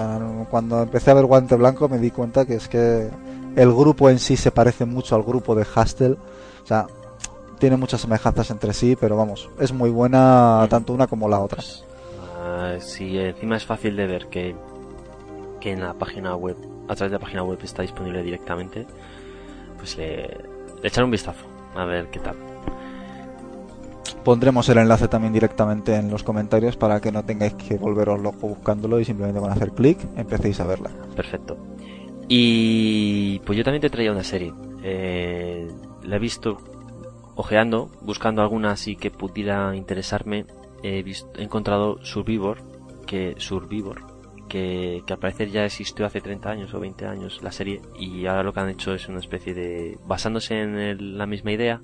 cuando empecé a ver Guante Blanco me di cuenta que es que el grupo en sí se parece mucho al grupo de Hustle. Tiene muchas semejanzas entre sí, pero vamos, es muy buena tanto una como la otra. Uh, sí, encima es fácil de ver que, que en la página web, a través de la página web está disponible directamente, pues le, echar un vistazo, a ver qué tal. Pondremos el enlace también directamente en los comentarios para que no tengáis que volveros loco buscándolo y simplemente con hacer clic empecéis a verla. Perfecto. Y pues yo también te traía una serie. Eh, la he visto ojeando, buscando alguna así que pudiera interesarme. He, visto, he encontrado Survivor, que Survivor, que, que al parecer ya existió hace 30 años o 20 años la serie y ahora lo que han hecho es una especie de basándose en la misma idea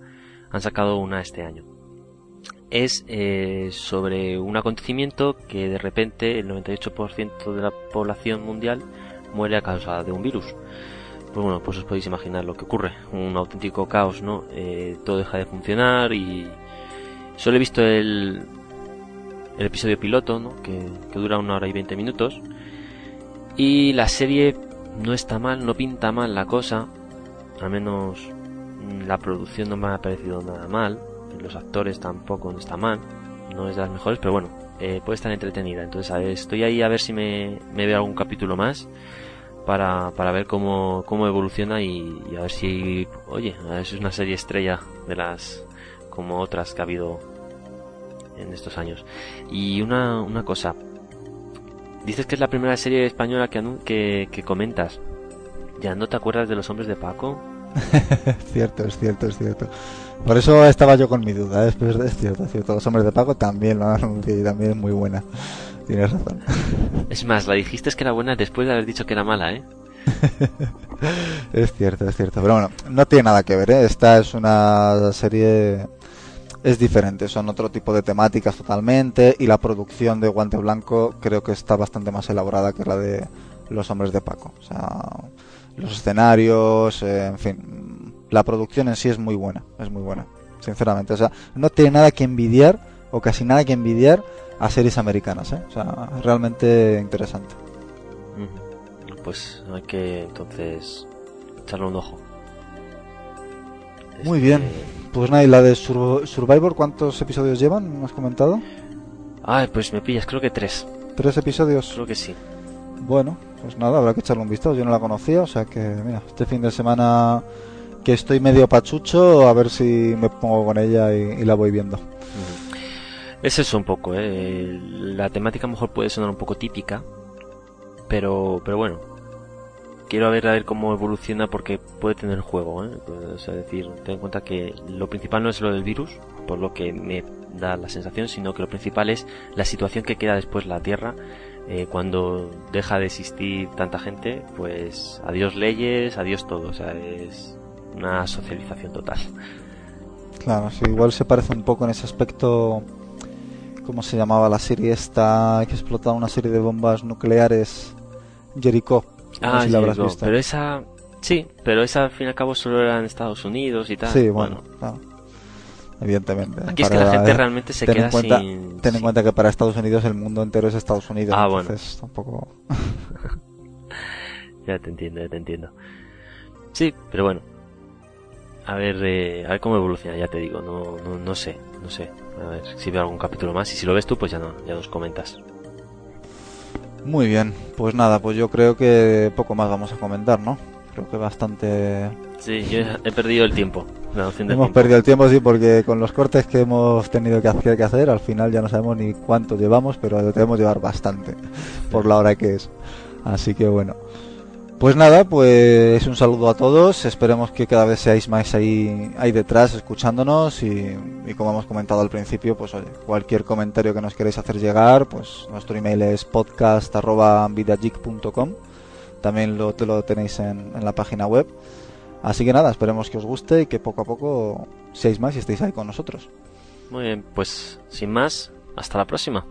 han sacado una este año es eh, sobre un acontecimiento que de repente el 98% de la población mundial muere a causa de un virus pues bueno pues os podéis imaginar lo que ocurre un auténtico caos no eh, todo deja de funcionar y solo he visto el el episodio piloto, ¿no? que, dura una hora y 20 minutos. Y la serie no está mal, no pinta mal la cosa. Al menos la producción no me ha parecido nada mal. Los actores tampoco no está mal. No es de las mejores, pero bueno, eh, puede estar entretenida. Entonces estoy ahí a ver si me, me veo algún capítulo más para, para ver cómo, cómo evoluciona y, a ver si, oye, es una serie estrella de las como otras que ha habido en estos años. Y una, una cosa, dices que es la primera serie española que, que, comentas. ¿Ya no te acuerdas de los hombres de Paco? cierto, es cierto, es cierto. Por eso estaba yo con mi duda, ¿eh? es, cierto, es cierto. Los hombres de Paco también lo también es muy buena. Tienes razón. Es más, la dijiste que era buena después de haber dicho que era mala, ¿eh? es cierto, es cierto. Pero bueno, no tiene nada que ver, ¿eh? Esta es una serie es diferente, son otro tipo de temáticas totalmente y la producción de Guante Blanco creo que está bastante más elaborada que la de Los Hombres de Paco. O sea, los escenarios, eh, en fin, la producción en sí es muy buena, es muy buena, sinceramente. O sea, no tiene nada que envidiar o casi nada que envidiar a series americanas, ¿eh? O sea, realmente interesante. Pues hay que entonces echarle un ojo. Muy bien. Este, pues nada, y la de Survivor, ¿cuántos episodios llevan? ¿Me has comentado? Ay, pues me pillas, creo que tres. ¿Tres episodios? Creo que sí. Bueno, pues nada, habrá que echarle un vistazo. Yo no la conocía, o sea que, mira, este fin de semana que estoy medio pachucho, a ver si me pongo con ella y, la voy viendo. Es eso un poco, ¿eh? La temática a lo mejor puede sonar un poco típica, pero, pero bueno, quiero ver a ver cómo evoluciona porque puede tener juego, ¿eh? decir, ten en cuenta que lo principal no es lo del virus, por lo que me da la sensación, sino que lo principal es la situación que queda después la Tierra eh, cuando deja de existir tanta gente, pues adiós leyes, adiós todo, es una socialización total. Claro, sí, igual se parece un poco en ese aspecto, ¿cómo se llamaba la serie esta que explotaba una serie de bombas nucleares? Jericho ah, la habrás visto. Pero esa, sí, pero esa al fin y al cabo solo era en Estados Unidos y tal. Sí, bueno, evidentemente. Aquí es que la gente realmente se queda sin... Ten en cuenta que para Estados Unidos el mundo entero es Estados Unidos. Ah, entonces tampoco... ya te entiendo, ya te entiendo. Sí, pero bueno. A ver, eh, a ver cómo evoluciona, ya te digo, no, no, no sé, no sé. A ver si veo algún capítulo más y si lo ves tú, pues ya no, ya nos comentas. Muy bien, pues nada, pues yo creo que poco más vamos a comentar, ¿no? Creo que bastante... Sí, yo he perdido el tiempo. hemos perdido el tiempo, sí, porque con los cortes que hemos tenido que hacer, que hacer, al final ya no sabemos ni cuánto llevamos, pero debemos llevar bastante por la hora que es. Así que bueno. Pues nada, pues un saludo a todos. Esperemos que cada vez seáis más ahí, ahí detrás escuchándonos y, como hemos comentado al principio, pues oye, cualquier comentario que nos queréis hacer llegar, pues nuestro email es podcast.vidageek.com. También lo, lo tenéis en, en la página web. Así que nada, esperemos que os guste y que poco a poco seáis más y estéis ahí con nosotros. Muy bien, pues sin más, hasta la próxima.